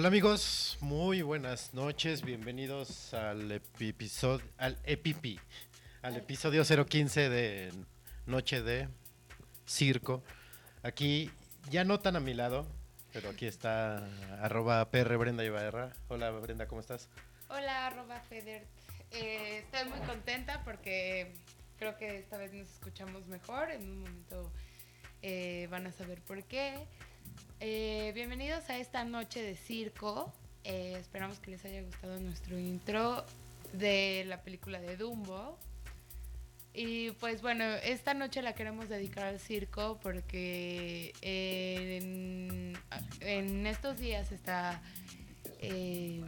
Hola amigos, muy buenas noches, bienvenidos al episodio, al EPIPI, al episodio 015 de Noche de Circo. Aquí, ya no tan a mi lado, pero aquí está arroba PR Brenda Ibarra. Hola Brenda, ¿cómo estás? Hola, arroba Federt. Eh, estoy muy contenta porque creo que esta vez nos escuchamos mejor. En un momento eh, van a saber por qué. Eh, bienvenidos a esta noche de circo. Eh, esperamos que les haya gustado nuestro intro de la película de Dumbo. Y pues bueno, esta noche la queremos dedicar al circo porque en, estos días está, eh,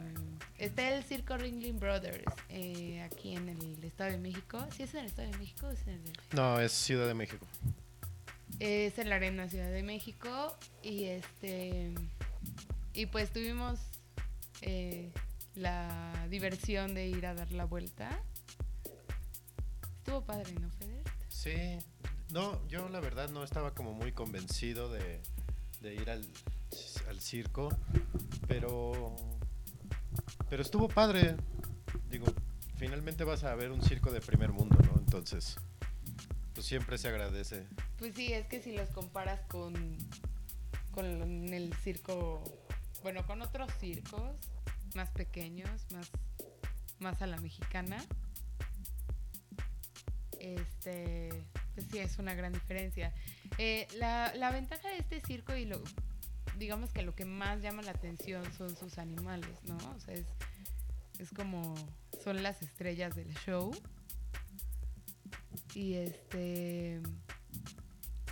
está el circo Ringling Brothers eh, aquí en el Estado de México. ¿Sí es en el Estado de México o es en el No, es Ciudad de México. Es en la Arena Ciudad de México y este y pues tuvimos eh, la diversión de ir a dar la vuelta. Estuvo padre, ¿no, Feder? Sí, no, yo la verdad no estaba como muy convencido de, ir al, al circo, pero, pero estuvo padre. Digo, finalmente vas a ver un circo de primer mundo, ¿no? Entonces, siempre se agradece. Pues sí, es que si los comparas con con el circo, bueno, con otros circos más pequeños, más más a la mexicana. Este, pues sí, es una gran diferencia. Eh, la, la ventaja de este circo y lo, digamos que lo que más llama la atención son sus animales, ¿no? O sea, es, es como, son las estrellas del show. Y este,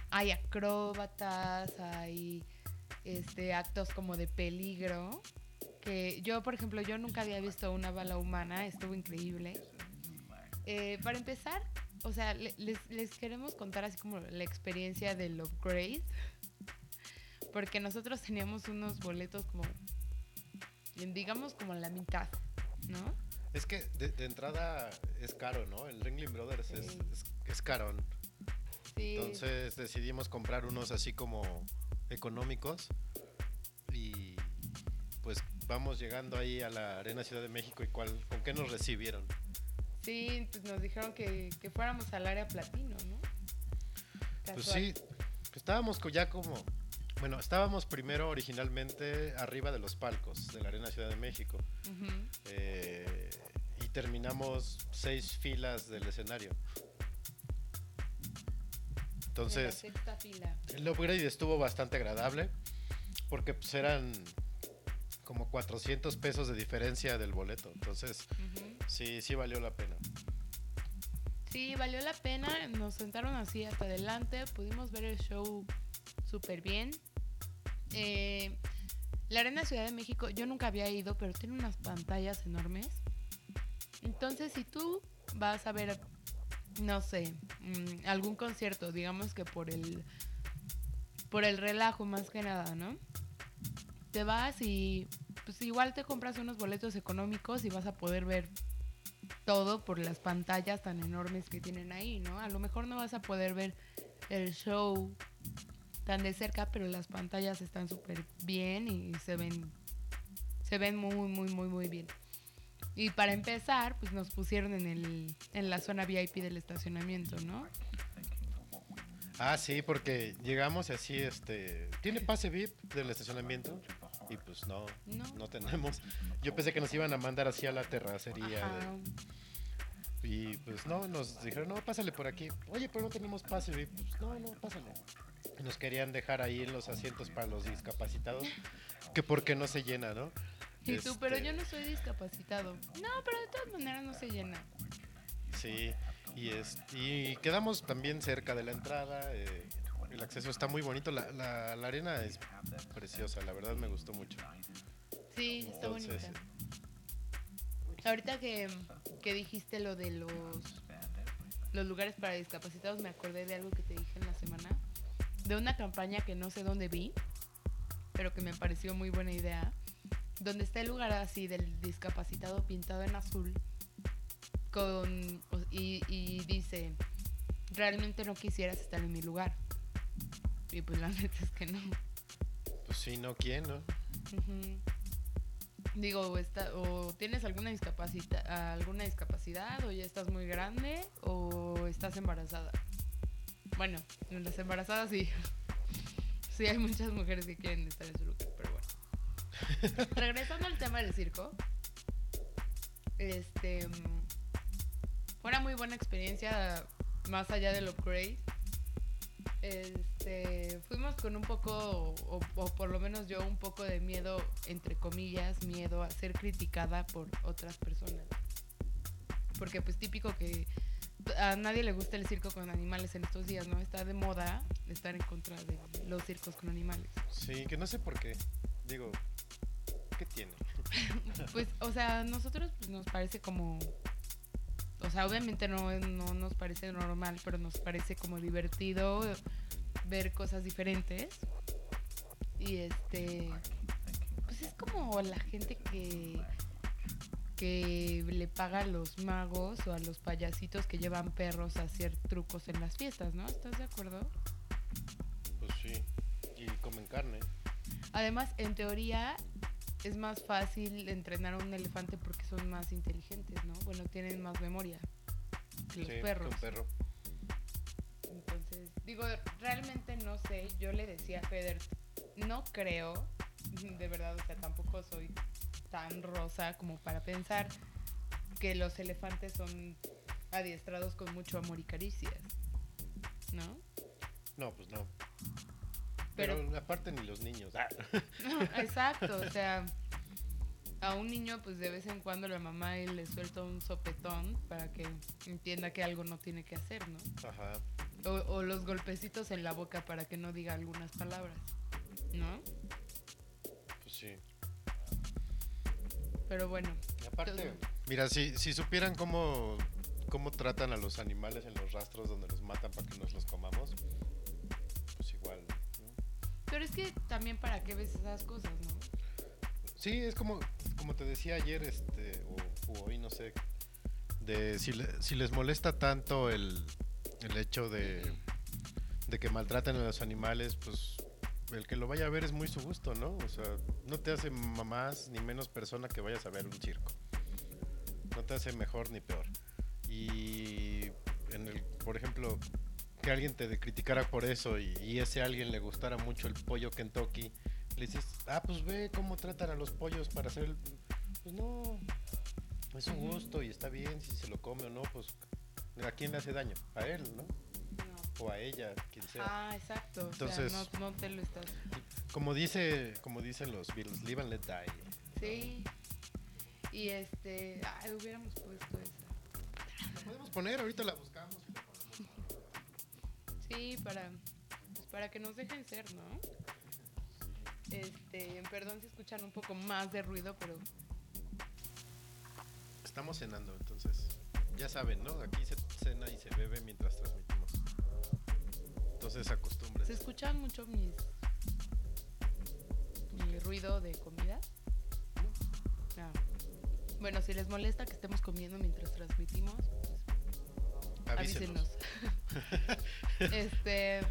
hay acróbatas, hay este, actos como de peligro. Que yo, por ejemplo, yo nunca había visto una bala humana, estuvo increíble. Eh, para empezar, o sea, le- les, les queremos contar así como la experiencia del upgrade. Porque nosotros teníamos unos boletos como, digamos, como la mitad, ¿no? Es que de, de entrada es caro, ¿no? El Ringling Brothers es, Sí. es, es carón. Sí. Entonces decidimos comprar unos así como económicos y pues vamos llegando ahí a la Arena Ciudad de México y cuál, con qué nos recibieron. Sí, pues nos dijeron que, que fuéramos al área platino, ¿no? Pues sí, estábamos ya como, bueno, estábamos primero originalmente arriba de los palcos de la Arena Ciudad de México eh, y terminamos seis filas del escenario. En Entonces, la sexta fila. El upgrade estuvo bastante agradable porque pues eran como 400 pesos de diferencia del boleto. Entonces, sí, sí valió la pena. Sí, valió la pena. Nos sentaron así hasta adelante. Pudimos ver el show súper bien. Eh, la Arena Ciudad de México, yo nunca había ido, pero tiene unas pantallas enormes. Entonces, si tú vas a ver, no sé, mm, algún concierto, digamos que por el por el relajo más que nada, ¿no? Te vas y pues igual te compras unos boletos económicos y vas a poder ver todo por las pantallas tan enormes que tienen ahí, ¿no? A lo mejor no vas a poder ver el show tan de cerca, pero las pantallas están súper bien y se ven se ven muy muy muy muy bien. Y para empezar, pues nos pusieron en el en la zona VIP del estacionamiento, ¿no? Ah, sí, porque llegamos y así, este, ¿tiene pase VIP del estacionamiento? Y pues no, no, No. tenemos. Yo pensé que nos iban a mandar así a la terracería. De- y pues no, nos dijeron, no, pásale por aquí. Oye, pero no tenemos pase VIP. Pues no, no, pásale. Nos querían dejar ahí los asientos para los discapacitados. Que porque no se llena, ¿no? Y tú, pero Este, yo no soy discapacitado. No, pero de todas maneras no se llena. Sí, y, es, y quedamos también cerca de la entrada. eh, el acceso está muy bonito. La, la- la arena es preciosa, la verdad me gustó mucho. Sí, está Entonces, bonita. Ahorita que, que dijiste lo de los, los lugares para discapacitados, me acordé de algo que te dije en la semana. De una campaña que no sé dónde vi, pero que me pareció muy buena idea. Donde está el lugar así del discapacitado pintado en azul. Con, y, y dice, realmente no quisieras estar en mi lugar. Y pues la neta es que no. Pues sí, no, ¿quién, no? Digo, o, está, o tienes alguna discapacidad, alguna discapacidad, o ya estás muy grande, o estás embarazada. Bueno, en las embarazadas sí. Sí, hay muchas mujeres que quieren estar en su lugar, pero bueno. Regresando al tema del circo. Este. Fue una muy buena experiencia, más allá del upgrade. Este, fuimos con un poco, o, o por lo menos yo, un poco de miedo, entre comillas, miedo a ser criticada por otras personas. Porque pues típico que a nadie le gusta el circo con animales en estos días, ¿no? Está de moda estar en contra de los circos con animales. Sí, que no sé por qué. Digo, ¿qué tiene? Pues, o sea, a nosotros pues, nos parece como. O sea, obviamente no, no nos parece normal, pero nos parece como divertido ver cosas diferentes. Y este. Pues es como la gente que. Que le paga a los magos o a los payasitos que llevan perros a hacer trucos en las fiestas, ¿no? ¿Estás de acuerdo? Pues sí. Y comen carne. Además, en teoría es más fácil entrenar a un elefante porque son más inteligentes, ¿no? Bueno, tienen más memoria que los Sí, que perros. Un perro. Entonces, digo, realmente no sé. Yo le decía a Feder, no creo, de verdad, o sea, tampoco soy tan rosa como para pensar que los elefantes son adiestrados con mucho amor y caricias, ¿no? No, pues no. Pero- Pero, aparte ni los niños. Ah. Exacto, o sea, a un niño pues de vez en cuando la mamá él le suelta un sopetón para que entienda que algo no tiene que hacer, ¿no? Ajá. O, o los golpecitos en la boca para que no diga algunas palabras, ¿no? Pues sí. Pero bueno, Y aparte, mira, si, si supieran cómo, cómo tratan a los animales en los rastros donde los matan para que nos los comamos, pues igual. ¿no? pero es que también para qué ves esas cosas, ¿no? Sí, es como, como te decía ayer, este, o, o hoy, no sé, de si, le- si les molesta tanto el, el hecho de, de que maltraten a los animales, pues el que lo vaya a ver es muy su gusto, ¿no? O sea, no te hace más ni menos persona que vayas a ver un circo. No te hace mejor ni peor. Y, en el, por ejemplo, que alguien te criticara por eso y, y ese alguien le gustara mucho el pollo Kentucky, le dices, ah, pues ve cómo tratan a los pollos para hacer el... Pues no, es su gusto y está bien si se lo come o no, pues ¿a quién le hace daño? A él, ¿no? O a ella, quien sea. Ah, exacto. o Entonces- sea, no, no te lo estás. Como dice, como dicen los Beatles, live and let die. Sí. Y este. Ay, hubiéramos puesto esa. La podemos poner, ahorita la buscamos. Sí, para. pues, para que nos dejen ser, ¿no? Este. Perdón si escuchan un poco más de ruido, pero. Estamos cenando, entonces ya saben, ¿no? Aquí se cena y se bebe mientras transmitimos. Entonces acostumbren. ¿Se escuchan mucho mis. mi ruido de comida? Ah. Bueno, si les molesta que estemos comiendo mientras transmitimos, pues Avísenos. avísenos. este.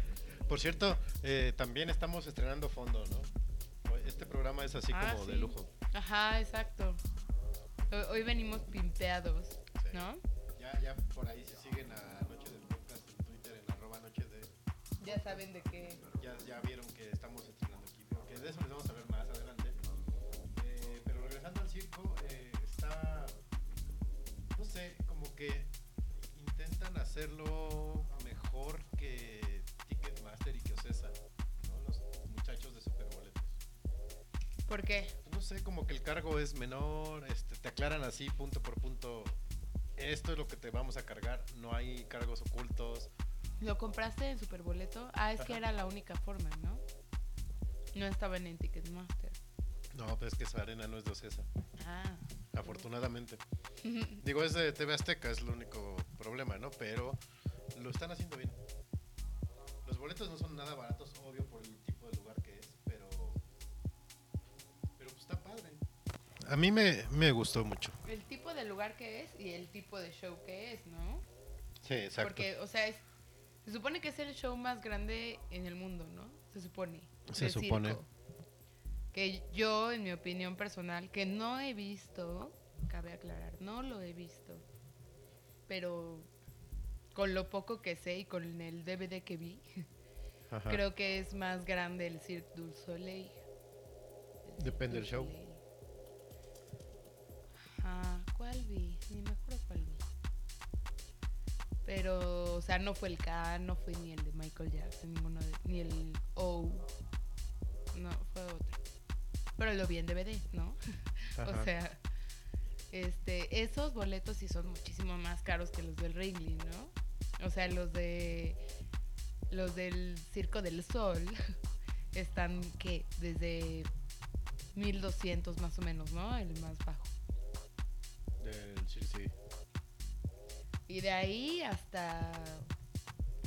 Por cierto, eh, también estamos estrenando fondo, ¿no? Este programa es así Ah, como de lujo. Ajá, exacto. Hoy, hoy venimos pimpeados, Sí. ¿no? Ya, ya por ahí se siguen a Ya saben de qué. Ya, ya vieron que estamos estrenando equipo, que de eso les vamos a ver más adelante. Eh, pero regresando al circo, eh, está, no sé, como que intentan hacerlo mejor que Ticketmaster y que Ocesa, ¿no? los muchachos de Superboletos. ¿Por qué? No sé, como que el cargo es menor, este, te aclaran así punto por punto, esto es lo que te vamos a cargar, no hay cargos ocultos. ¿Lo compraste en Superboleto? Ah, es que era la única forma, ¿no? No estaban en Ticketmaster. No, pero es que esa arena no es de Ocesa, Ah. afortunadamente. Digo, es de TV Azteca, es el único problema, ¿no? Pero lo están haciendo bien. Los boletos no son nada baratos, obvio, por el tipo de lugar que es, pero. Pero pues está padre. A mí me, me gustó mucho. El tipo de lugar que es y el tipo de show que es, ¿no? Sí, exacto. Porque, o sea, es, se supone que es el show más grande en el mundo, ¿no? Se supone. Se supone. circo. que yo, en mi opinión personal, que no he visto, cabe aclarar, no lo he visto, pero con lo poco que sé y con el DVD que vi, Ajá. creo que es más grande el Cirque du Soleil. Depende del show. Soleil. Ajá, ¿cuál vi? Ni me acuerdo. Pero, o sea, no fue el K, no fue ni el de Michael Jackson, ninguno de, ni el O. No, fue otro. Pero lo vi en DVD, ¿no? Ajá. O sea, este, esos boletos sí son muchísimo más caros que los del Ringling, ¿no? O sea, los de los del Circo del Sol están que desde 1200 más o menos, ¿no? El más bajo. Del- sí, sí. Y de ahí hasta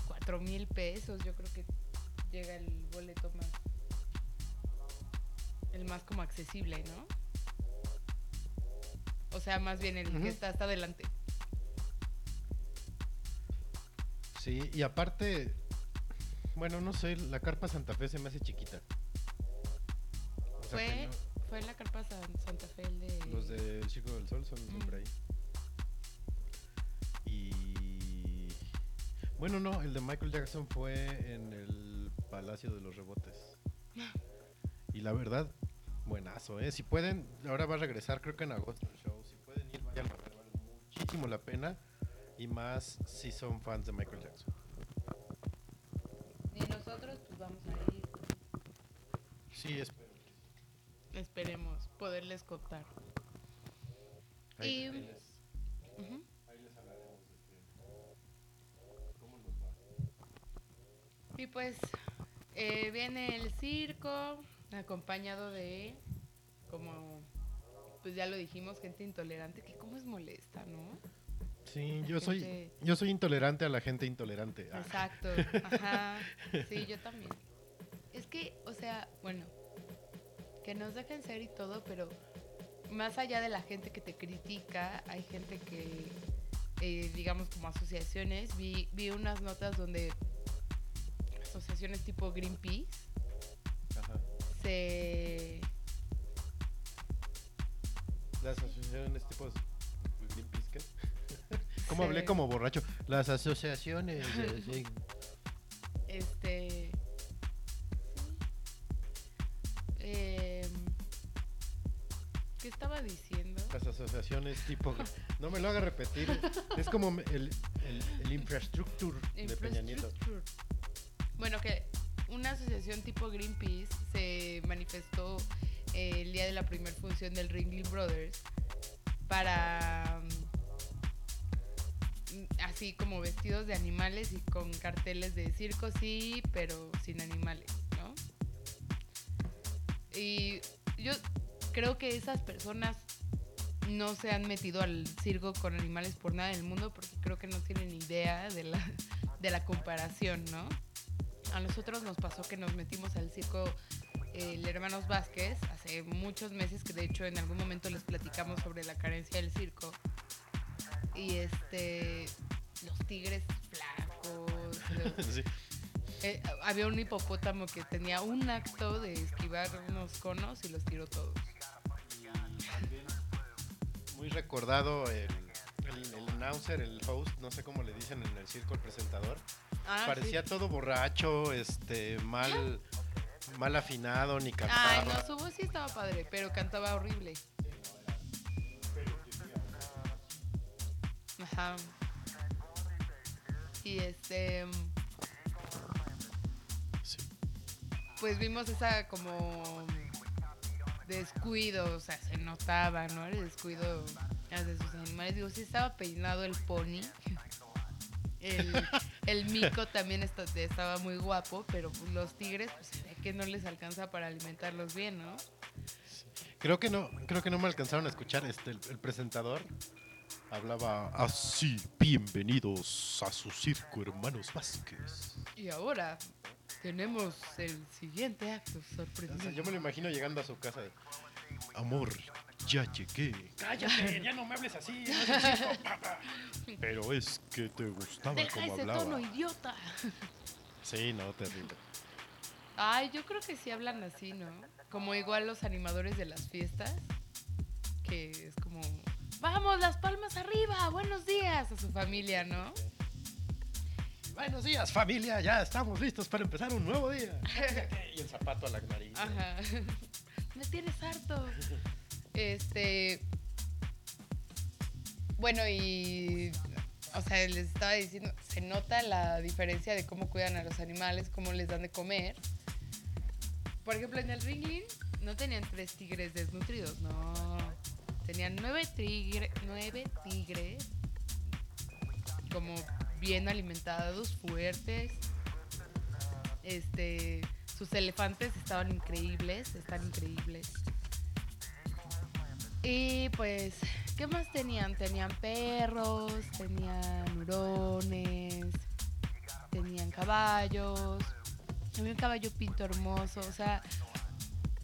4 mil pesos, yo creo que llega el boleto más. El más como accesible, ¿no? O sea, más bien el que está hasta adelante. Sí, y aparte, bueno, no sé, la carpa Santa Fe se me hace chiquita. O sea Fue, fue en la carpa San- Santa Fe el de. los del Circo del Sol son siempre ahí. Bueno, no, el de Michael Jackson fue en el Palacio de los Rebotes. Y la verdad, buenazo, ¿eh? Si pueden, ahora va a regresar, creo que en agosto el show. Si pueden ir, vayan a ver, vale muchísimo la pena. Y más si son fans de Michael Jackson. Y nosotros, pues vamos a ir. Sí, espero. Esperemos poderles contar. Ahí, Y- ahí les, Y pues eh, viene el circo acompañado de, como pues ya lo dijimos, gente intolerante, que como es molesta, ¿no? Sí, La yo soy, yo soy intolerante a la gente intolerante. Ah, Exacto, ajá. Sí, yo también. Es que, o sea, bueno, que nos dejen ser y todo, pero más allá de la gente que te critica, hay gente que, eh, digamos, como asociaciones, vi, vi unas notas donde asociaciones tipo Greenpeace Ajá. se... Las asociaciones tipo Greenpeace, ¿qué? ¿Cómo hablé como borracho? Las asociaciones. eh, sí. Este. em, ¿Qué estaba diciendo? Las asociaciones tipo. No me lo haga repetir. Es como el, el, el infrastructure de Peña Nieto. Bueno, que una asociación tipo Greenpeace se manifestó eh, el día de la primera función del Ringling Brothers para mm, así como vestidos de animales y con carteles de circo sí, pero sin animales, ¿no? Y yo creo que esas personas no se han metido al circo con animales por nada en el mundo porque creo que no tienen idea de la, de la comparación, ¿no? A nosotros nos pasó que nos metimos al circo eh, el Hermanos Vázquez hace muchos meses, que de hecho en algún momento les platicamos sobre la carencia del circo. Y este, los tigres flacos, los- Sí. eh, había un hipopótamo que tenía un acto de esquivar unos conos y los tiró todos. Muy recordado el, el, el announcer, el host, no sé cómo le dicen en el circo, el presentador. Ah, Parecía sí. todo borracho, este, mal, mal afinado, ni Ay, cantaba. no, su voz sí estaba padre, pero cantaba horrible. Ajá. Y este. Sí. Pues vimos esa como. Descuido, o sea, se notaba, ¿no? El descuido de sus animales. Digo, sí estaba peinado el pony. El, el mico también esta- estaba muy guapo, pero los tigres, pues que no les alcanza para alimentarlos bien, ¿no? Creo que no, creo que no me alcanzaron a escuchar. Este, el, el presentador hablaba así. Bienvenidos a su circo, hermanos Vázquez. Y ahora tenemos el siguiente acto O sorprendente. sea, yo me lo imagino llegando a su casa. de, Amor, ya llegué. Cállate, ya no me hables así. no es el circo, papá". Pero es que te gustaba Deja como ese hablaba. tono, idiota. Sí, no, terrible. Ay, yo creo que sí hablan así, ¿no? como igual los animadores de las fiestas, que es como, vamos, las palmas arriba, buenos días a su familia, ¿no? Buenos días, familia. Ya estamos listos para empezar un nuevo día. y el zapato a la nariz. Ajá. Me tienes harto. Este. Bueno, y. O sea, les estaba diciendo, se nota la diferencia de cómo cuidan a los animales, cómo les dan de comer. Por ejemplo, en el Ringling no tenían tres tigres desnutridos, no. Tenían nueve, tigre, nueve tigres como bien alimentados, fuertes. Este, sus elefantes estaban increíbles, están increíbles. Y pues, ¿qué más tenían? Tenían perros, tenían hurones, tenían caballos. Había un caballo pinto hermoso, o sea,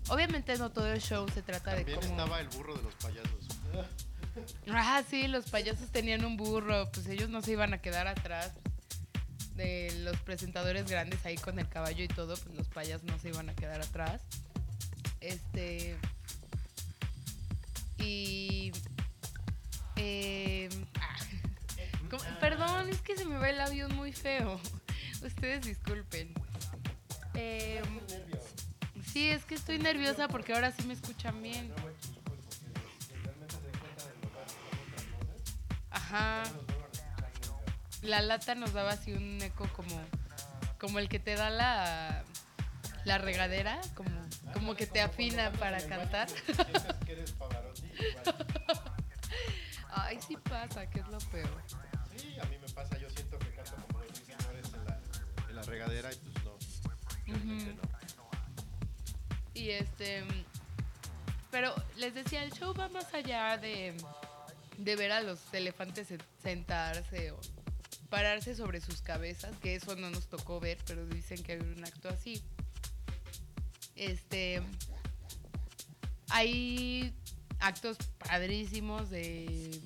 obviamente no todo el show se trata También de cómo... estaba el burro de los payasos. Ah, sí, los payasos tenían un burro, pues ellos no se iban a quedar atrás de los presentadores grandes ahí con el caballo y todo, pues los payasos no se iban a quedar atrás. Este. Y. eh, ah, perdón, es que se me va el avión muy feo. Ustedes disculpen. Eh, sí, es que estoy nerviosa porque ahora sí me escuchan bien. Ajá. La lata nos daba así un eco como, como el que te da la, la regadera, como, como que te afina para cantar. Ay, sí pasa, que es lo peor. Sí, a mí me pasa. Yo siento que canto como los señores en la, en la regadera y pues no. no. Y este. Pero les decía, el show va más allá de, de ver a los elefantes se- sentarse o pararse sobre sus cabezas, que eso no nos tocó ver, pero dicen que hay un acto así. Este. Hay actos padrísimos de.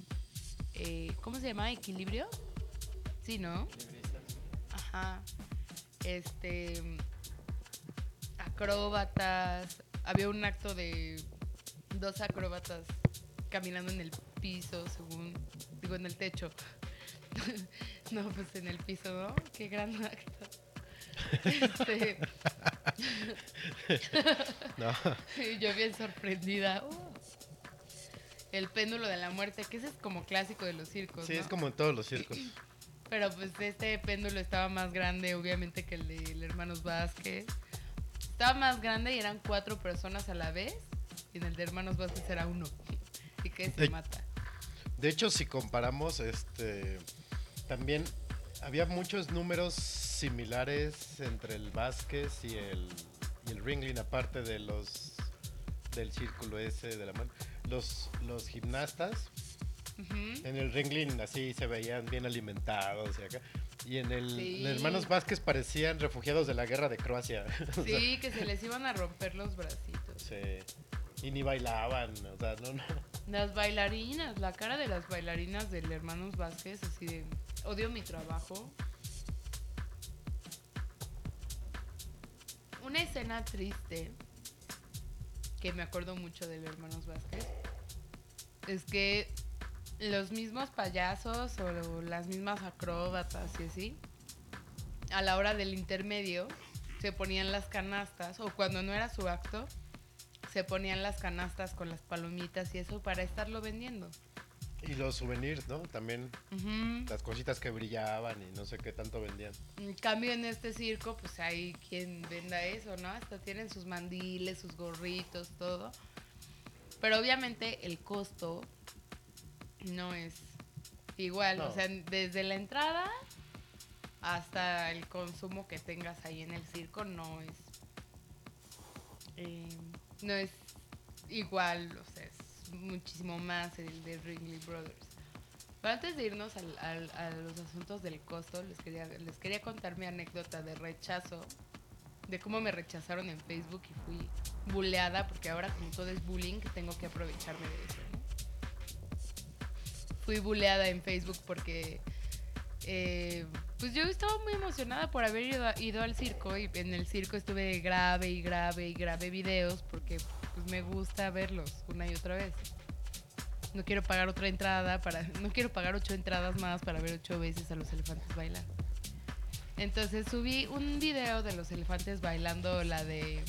eh, ¿Cómo se llama? ¿Equilibrio? Sí, ¿no? Ajá. Este. Acróbatas. Había un acto de dos acróbatas caminando en el piso, según. Digo, en el techo. no, pues en el piso, ¿no? Qué gran acto. Este, No. y yo bien sorprendida. Uh. El péndulo de la muerte, que ese es como clásico de los circos. Sí, ¿no? es como en todos los circos. Pero pues este péndulo estaba más grande, obviamente, que el de el Hermanos Vázquez. Estaba más grande y eran cuatro personas a la vez. Y en el de Hermanos Vázquez era uno. Y que se Ey. mata. De hecho, si comparamos, este, también había muchos números similares entre el Vázquez y el, y el Ringling, aparte de los del círculo ese de la mano. Los, los gimnastas en el Ringling así se veían bien alimentados y acá. Y en el Sí. Hermanos Vázquez parecían refugiados de la guerra de Croacia. O sea, Sí, que se les iban a romper los bracitos. sí. Y ni bailaban, o sea, no, no. Las bailarinas, la cara de las bailarinas del Hermanos Vázquez, así de odio mi trabajo. Una escena triste que me acuerdo mucho del Hermanos Vázquez es que los mismos payasos o las mismas acróbatas y así, a la hora del intermedio se ponían las canastas o cuando no era su acto, se ponían las canastas con las palomitas y eso para estarlo vendiendo. Y los souvenirs, ¿no? También las cositas que brillaban y no sé qué tanto vendían. En cambio, en este circo, pues hay quien venda eso, ¿no? Hasta tienen sus mandiles, sus gorritos, todo. Pero obviamente el costo no es igual. No. O sea, desde la entrada hasta el consumo que tengas ahí en el circo no es. eh, no es igual, o sea, muchísimo más el de Ringley Brothers. Pero antes de irnos al- al- a los asuntos del costo, les quería, les quería contar mi anécdota de rechazo, de cómo me rechazaron en Facebook y fui buleada, porque ahora como todo es bullying, tengo que aprovecharme de eso. ¿no? Fui buleada en Facebook porque eh, Pues yo estaba muy emocionada por haber ido, ido al circo y en el circo estuve grave y grave y grave videos porque pues me gusta verlos una y otra vez. No quiero pagar otra entrada para, no quiero pagar ocho entradas más para ver ocho veces a los elefantes bailar. Entonces subí un video de los elefantes bailando la de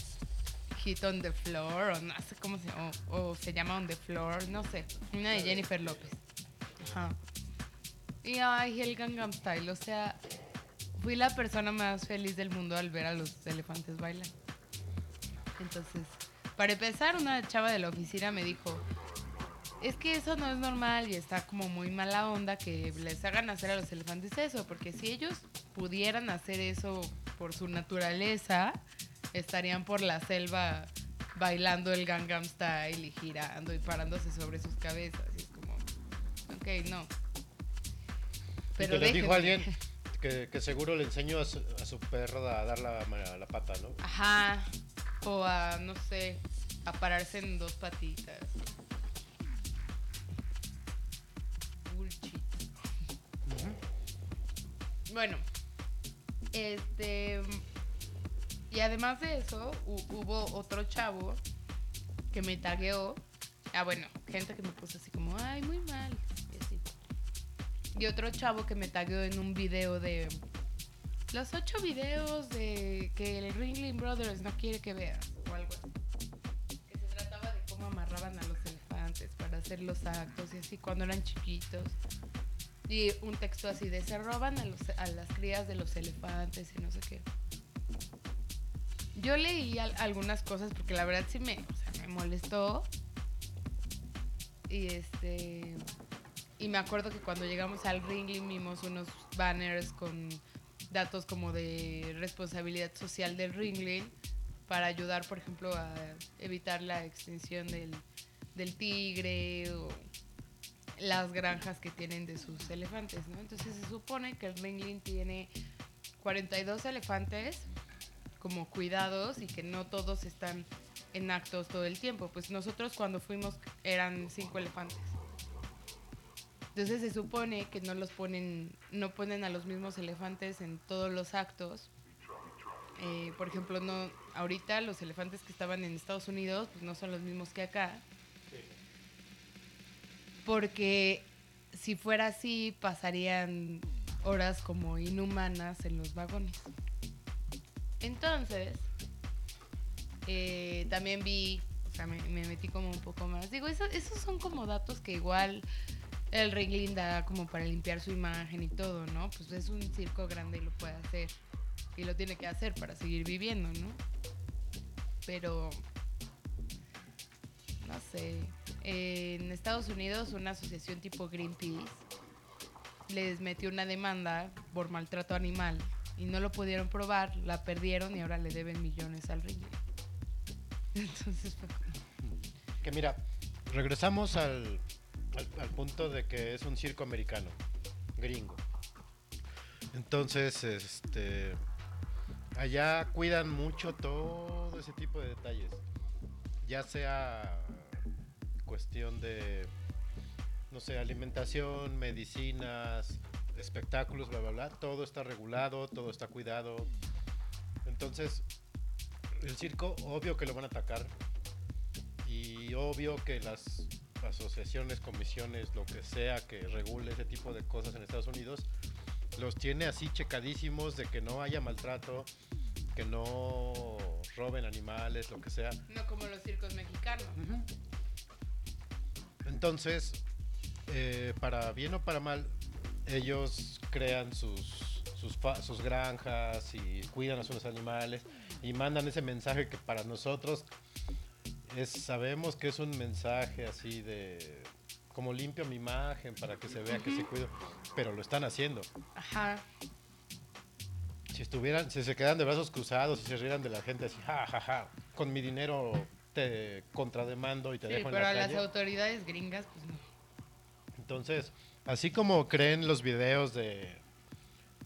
Hit on the Floor o no sé cómo se llama, o, o se llama On the Floor, no sé, una de Jennifer López. Ajá. Y ay, el Gangnam Style, o sea, fui la persona más feliz del mundo al ver a los elefantes bailar. Entonces, para empezar, una chava de la oficina me dijo, es que eso no es normal y está como muy mala onda que les hagan hacer a los elefantes eso, porque si ellos pudieran hacer eso por su naturaleza, estarían por la selva bailando el Gangnam Style y girando y parándose sobre sus cabezas. Y es como, ok, no. y te lo dijo alguien que, que seguro le enseñó a su, a su perro a dar la, la pata, ¿no? Ajá. O a, no sé, a pararse en dos patitas. Bullshit. Bueno, este. Y además de eso, hu- hubo otro chavo que me tagueó. Ah, bueno, gente que me puso así como, ay, muy mal. Y así. Y otro chavo que me tagueó en un video de los ocho videos de que el Ringling Brothers no quiere que veas o algo así. Que se trataba de cómo amarraban a los elefantes para hacer los actos y así cuando eran chiquitos. Y un texto así de se roban a, los- a las crías de los elefantes y no sé qué. Yo leí al- algunas cosas porque la verdad sí me, me molestó. Y este. Y me acuerdo que cuando llegamos al Ringling vimos unos banners con datos como de responsabilidad social del Ringling para ayudar, por ejemplo, a evitar la extinción del, del tigre o las granjas que tienen de sus elefantes, ¿no? Entonces se supone que el Ringling tiene 42 elefantes como cuidados y que no todos están en actos todo el tiempo. Pues nosotros cuando fuimos eran cinco elefantes. Entonces se supone que no los ponen, no ponen a los mismos elefantes en todos los actos. Eh, por ejemplo, no, ahorita los elefantes que estaban en Estados Unidos pues no son los mismos que acá. Porque si fuera así, pasarían horas como inhumanas en los vagones. Entonces, eh, también vi, o sea, me, me metí como un poco más. Digo, eso- esos son como datos que igual el Ringling da como para limpiar su imagen y todo, ¿no? Pues es un circo grande y lo puede hacer. Y lo tiene que hacer para seguir viviendo, ¿no? Pero, no sé. En Estados Unidos, una asociación tipo Greenpeace les metió una demanda por maltrato animal y no lo pudieron probar, la perdieron y ahora le deben millones al Ringling. Entonces fue como- Que mira, regresamos al, al, punto de que es un circo americano, gringo. Entonces, este, allá cuidan mucho todo ese tipo de detalles. Ya sea cuestión de, no sé, alimentación, medicinas, espectáculos, bla, bla, bla. Todo está regulado, todo está cuidado. Entonces, el circo, obvio que lo van a atacar. Y obvio que las asociaciones, comisiones, lo que sea que regule ese tipo de cosas en Estados Unidos, los tiene así checadísimos de que no haya maltrato, que no roben animales, lo que sea. No como los circos mexicanos. Entonces, eh, para bien o para mal, ellos crean sus, sus, sus granjas y cuidan a sus animales y mandan ese mensaje que para nosotros es, sabemos que es un mensaje así de como limpio mi imagen para que se vea que se cuido, pero lo están haciendo. Ajá. Si estuvieran, si se quedan de brazos cruzados y se rieran de la gente así, ja, ja, ja, con mi dinero te contrademando y te Sí, dejo en pero la a las calle. autoridades gringas, pues no. Entonces, así como creen los videos de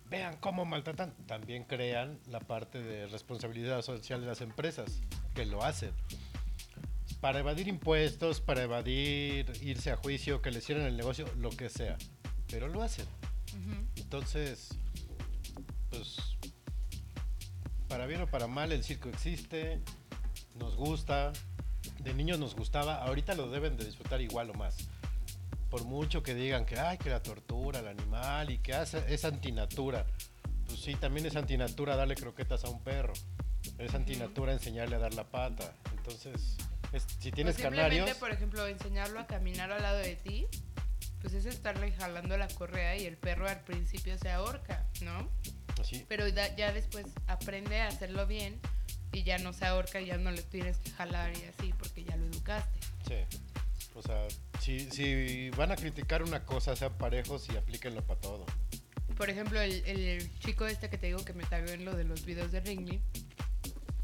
vean cómo maltratan, también crean la parte de responsabilidad social de las empresas que lo hacen. Para evadir impuestos, para evadir irse a juicio, que les cierren el negocio, lo que sea. Pero lo hacen. Entonces, pues, para bien o para mal, el circo existe, nos gusta, de niños nos gustaba, ahorita lo deben de disfrutar igual o más. Por mucho que digan que, ay, que la tortura, el animal y que hace- es antinatura. Pues sí, también es antinatura darle croquetas a un perro. Es antinatura enseñarle a dar la pata. Entonces, es- si tienes Pues simplemente, canarios... por ejemplo, enseñarlo a caminar al lado de ti, pues es estarle jalando la correa y el perro al principio se ahorca, ¿no? Así, Pero da- ya después aprende a hacerlo bien y ya no se ahorca y ya no le tienes que jalar y así porque ya lo educaste. sí. O sea, si, si van a criticar una cosa, sean parejos y aplíquenlo para todo. Por ejemplo, el, el chico este que te digo que me tagueó en lo de los videos de Ringley,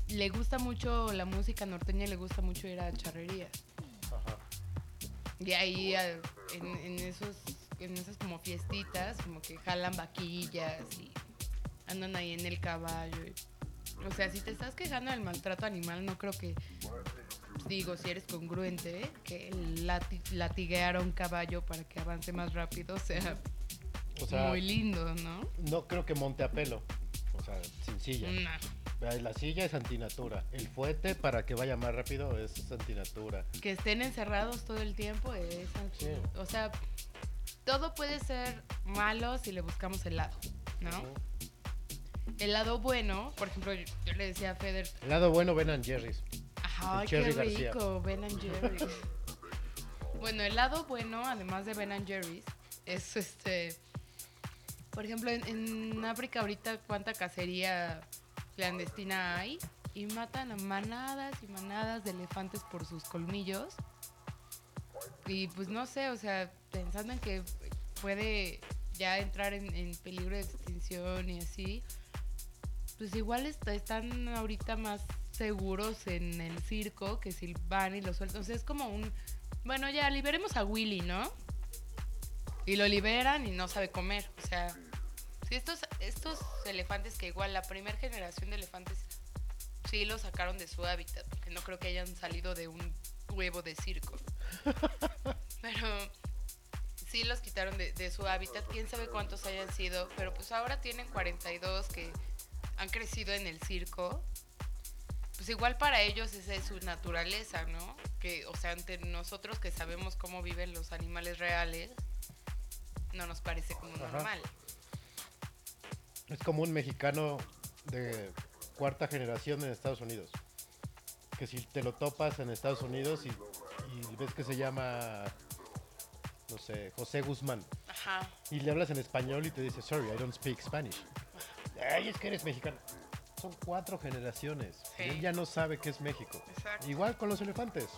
le gusta mucho la música norteña y le gusta mucho ir a charrerías. Ajá. Y ahí en, en esos en esas como fiestitas, como que jalan vaquillas y andan ahí en el caballo. y- o sea, si te estás quejando del maltrato animal, no creo que digo, si eres congruente, ¿eh? que lati- latiguear a un caballo para que avance más rápido sea, O sea, muy lindo, ¿no? no creo que monte a pelo. Sea, sin silla. La silla es antinatura. El fuete para que vaya más rápido es antinatura. Que estén encerrados todo el tiempo es Sí. o sea, todo puede ser malo si le buscamos el lado, ¿no? El lado bueno, por ejemplo, yo, yo le decía a Feder, El lado bueno, ven Jerry's. Ajá, El qué García. rico, Ben and Jerry's. bueno, el lado bueno, además de Ben and Jerry's, es este. Por ejemplo, en, África ahorita cuánta cacería clandestina hay y matan a manadas y manadas de elefantes por sus colmillos. Y pues no sé, o sea, pensando en que puede ya entrar en, peligro de extinción y así, pues igual est- están ahorita más seguros en el circo que si van y lo sueltan. O sea, es como un, bueno, ya liberemos a Willy, ¿no? Y lo liberan y no sabe comer. O sea, si estos, estos elefantes que igual la primera generación de elefantes sí los sacaron de su hábitat, porque no creo que hayan salido de un huevo de circo. Pero sí los quitaron de, de su hábitat, quién sabe cuántos hayan sido, pero pues ahora tienen 42 que han crecido en el circo. Pues igual para ellos esa es su naturaleza, ¿no? Que, o sea, ante nosotros que sabemos cómo viven los animales reales, no nos parece como Ajá. normal. Es como un mexicano de cuarta generación en Estados Unidos. Que si te lo topas en Estados Unidos y, y ves que se llama, no sé, José Guzmán, Ajá. y le hablas en español y te dice, sorry, I don't speak Spanish. Ay, es que eres mexicano. Son cuatro generaciones. Sí. Y él ya no sabe qué es México. Exacto. Igual con los elefantes.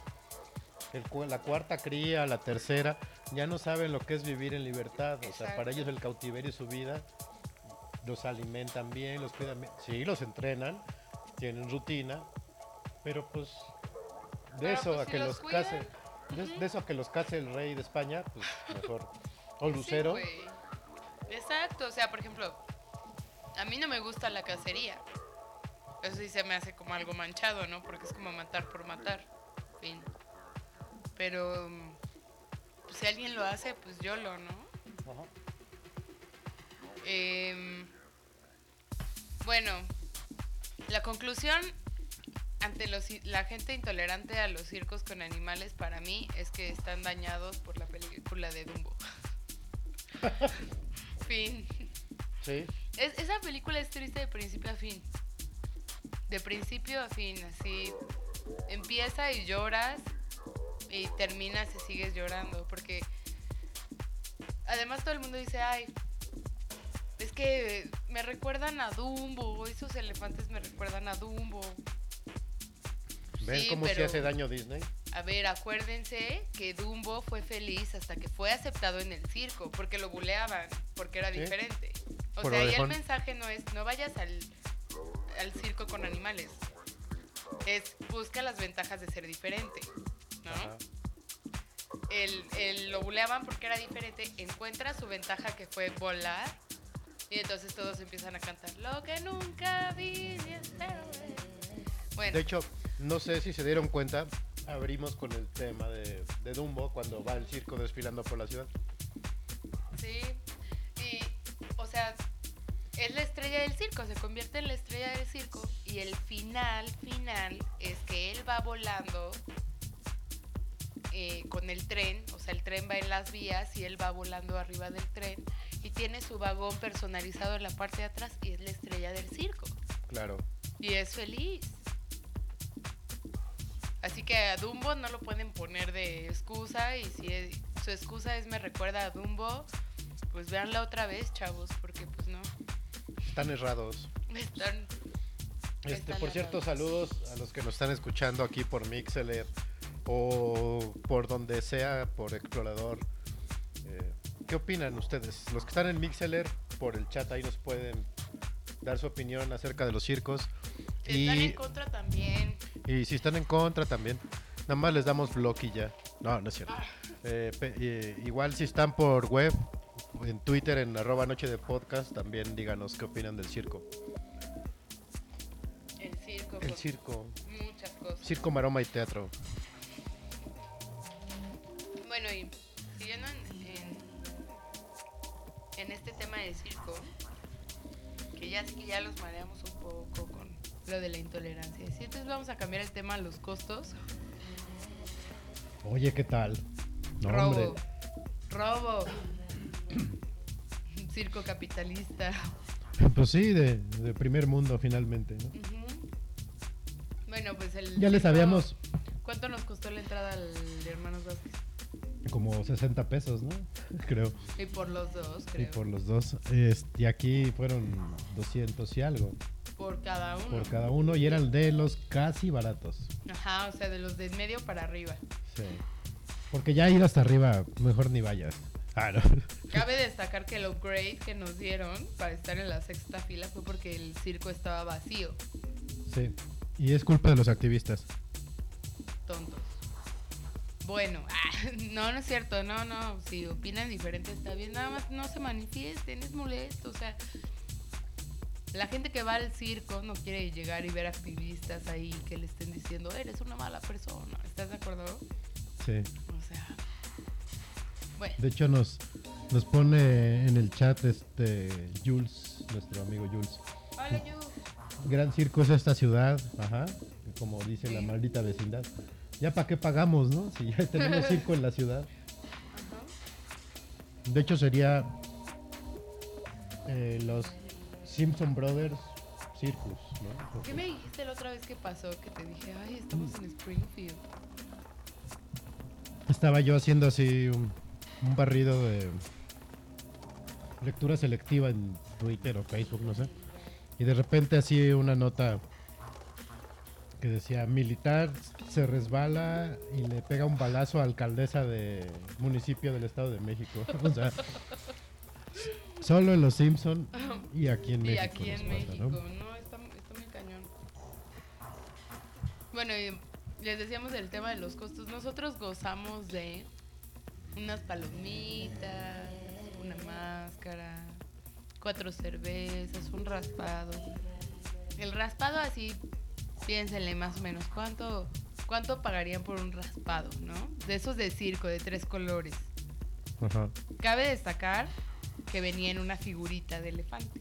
El la cuarta cría, la tercera, ya no saben lo que es vivir en libertad. O sea, Exacto. para ellos el cautiverio es su vida. Los alimentan bien, los cuidan bien. Sí, los entrenan, tienen rutina, pero pues de Pero, eso pues, a si que los case, de, de eso a que los case el rey de España, pues mejor. O Lucero. Exacto, o sea, por ejemplo, a mí no me gusta la cacería. Eso sí se me hace como algo manchado, ¿no? Porque es como matar por matar. Fin. Pero pues, si alguien lo hace, pues yo lo, ¿no? Ajá. Em, bueno, la conclusión ante los, la gente intolerante a los circos con animales para mí es que están dañados por la película de Dumbo. fin. Sí, Es- esa película es triste de principio a fin. De principio a fin, así. Empieza y lloras y terminas y sigues llorando. Porque además todo el mundo dice, ay, es que me recuerdan a Dumbo, esos elefantes me recuerdan a Dumbo. ¿ven Sí, cómo se pero- hace daño Disney? A ver, acuérdense que Dumbo fue feliz hasta que fue aceptado en el circo, porque lo buleaban, porque era Sí. diferente. O Por sea, y el mensaje no es, no vayas al, al circo con animales. Es, busca las ventajas de ser diferente, ¿no? Ajá. El, el- lo buleaban porque era diferente, encuentra su ventaja que fue volar, y entonces todos empiezan a cantar, lo que nunca hacer. Bueno, De hecho, no sé si se dieron cuenta, abrimos con el tema de, de Dumbo cuando va el circo desfilando por la ciudad. Sí, y, o sea, es la estrella del circo, se convierte en la estrella del circo y el final, final, es que él va volando eh, con el tren, o sea, el tren va en las vías y él va volando arriba del tren y tiene su vagón personalizado en la parte de atrás y es la estrella del circo. Claro. Y es feliz. Así que a Dumbo no lo pueden poner de excusa y si es- su excusa es me recuerda a Dumbo, pues véanla otra vez, chavos, porque pues no. Están errados. Están... Este, Están por cierto, errados. saludos a los que nos están escuchando aquí por Mixeler o por donde sea, por Explorador. Eh, ¿Qué opinan ustedes? Los que están en Mixeler, por el chat ahí nos pueden dar su opinión acerca de los circos. Si están Y, en contra también. y si están en contra también, nada más les damos block y ya. No, no es cierto. Eh, pe- eh, igual si están por web, en Twitter, en arroba noche de podcast, también díganos qué opinan del circo. El circo. El con circo. Muchas cosas. Circo, maroma y teatro. Bueno, y tema del circo, que ya sí que ya los mareamos un poco con lo de la intolerancia. Sí, entonces vamos a cambiar el tema a los costos. Oye, ¿qué tal? No, Robo. hombre. Robo. Circo capitalista. Pues sí, de, de primer mundo finalmente. Bueno, pues el. Ya les circo- habíamos ¿Cuánto nos costó la entrada al de Hermanos Vázquez? Como 60 pesos, ¿no? Creo. Y por los dos, Y creo. por los dos. Este, y aquí fueron 200 y algo Por cada uno. por cada uno y eran de los casi baratos. Ajá, o sea, de los de medio para arriba. Sí. Porque ya ir hasta arriba, mejor ni vayas. Ah, no. Cabe destacar que el upgrade que nos dieron para estar en la sexta fila fue porque el circo estaba vacío. Sí. Y es culpa de los activistas. Tontos. Bueno, ah, no, no es cierto, no, no, si opinan diferente está bien, nada más no se manifiesten, es molesto, o sea, la gente que va al circo no quiere llegar y ver activistas ahí que le estén diciendo, eres una mala persona, ¿estás de acuerdo? Sí. O sea, bueno, De hecho nos, nos pone en el chat este Jules, nuestro amigo Jules. hola yo. Gran circo es esta ciudad, ajá, como dice la maldita vecindad. Ya para qué pagamos, ¿no? Si ya tenemos circo en la ciudad. Ajá. De hecho sería eh, los Simpson Brothers Circus, ¿no? Porque ¿Qué me dijiste la otra vez que pasó? Que te dije, ay, estamos en Springfield. Estaba yo haciendo así un, un barrido de lectura selectiva en Twitter o Facebook, no sé. Y de repente así una nota que decía, militar se resbala y le pega un balazo a alcaldesa de municipio del Estado de México. o sea, solo en Los Simpson y aquí en y México. aquí en pasa, México, ¿no? ¿no? Está, está muy cañón. Bueno, y les decíamos del tema de los costos. Nosotros gozamos de unas palomitas, una máscara, cuatro cervezas, un raspado. El raspado así, piénsenle más o menos cuánto, cuánto pagarían por un raspado, ¿no? De esos de circo, de tres colores. Ajá. Cabe destacar que venía en una figurita de elefante.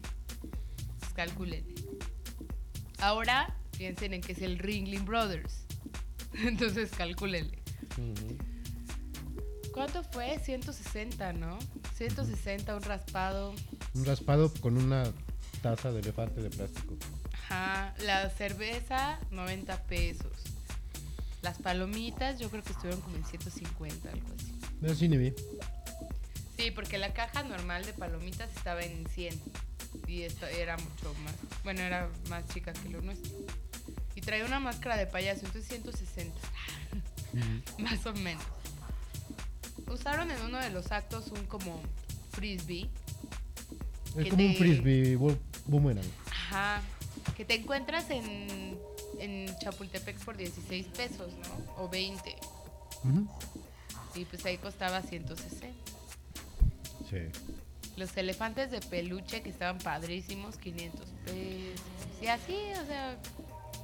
Pues calculen. Ahora piensen en que es el Ringling Brothers. Entonces calculenle. ¿Cuánto fue? 160, ¿no? 160, un raspado. Un raspado con una taza de elefante de plástico. Ajá. La cerveza, 90 pesos. Las palomitas, yo creo que estuvieron como en 150, algo así. Pero sí ni vi. Sí, porque la caja normal de palomitas estaba en 100 y esta era mucho más, bueno, era más chica que lo nuestro. Y traía una máscara de payaso, entonces 160, Ujú. más o menos. Usaron en uno de los actos un como frisbee, Es como un frisbee boomerang. ajá, que te encuentras en, en Chapultepec por 16 pesos, ¿no? O 20. Ujú. Y pues ahí costaba 160. Sí. Los elefantes de peluche que estaban padrísimos, 500 pesos. Y así, o sea,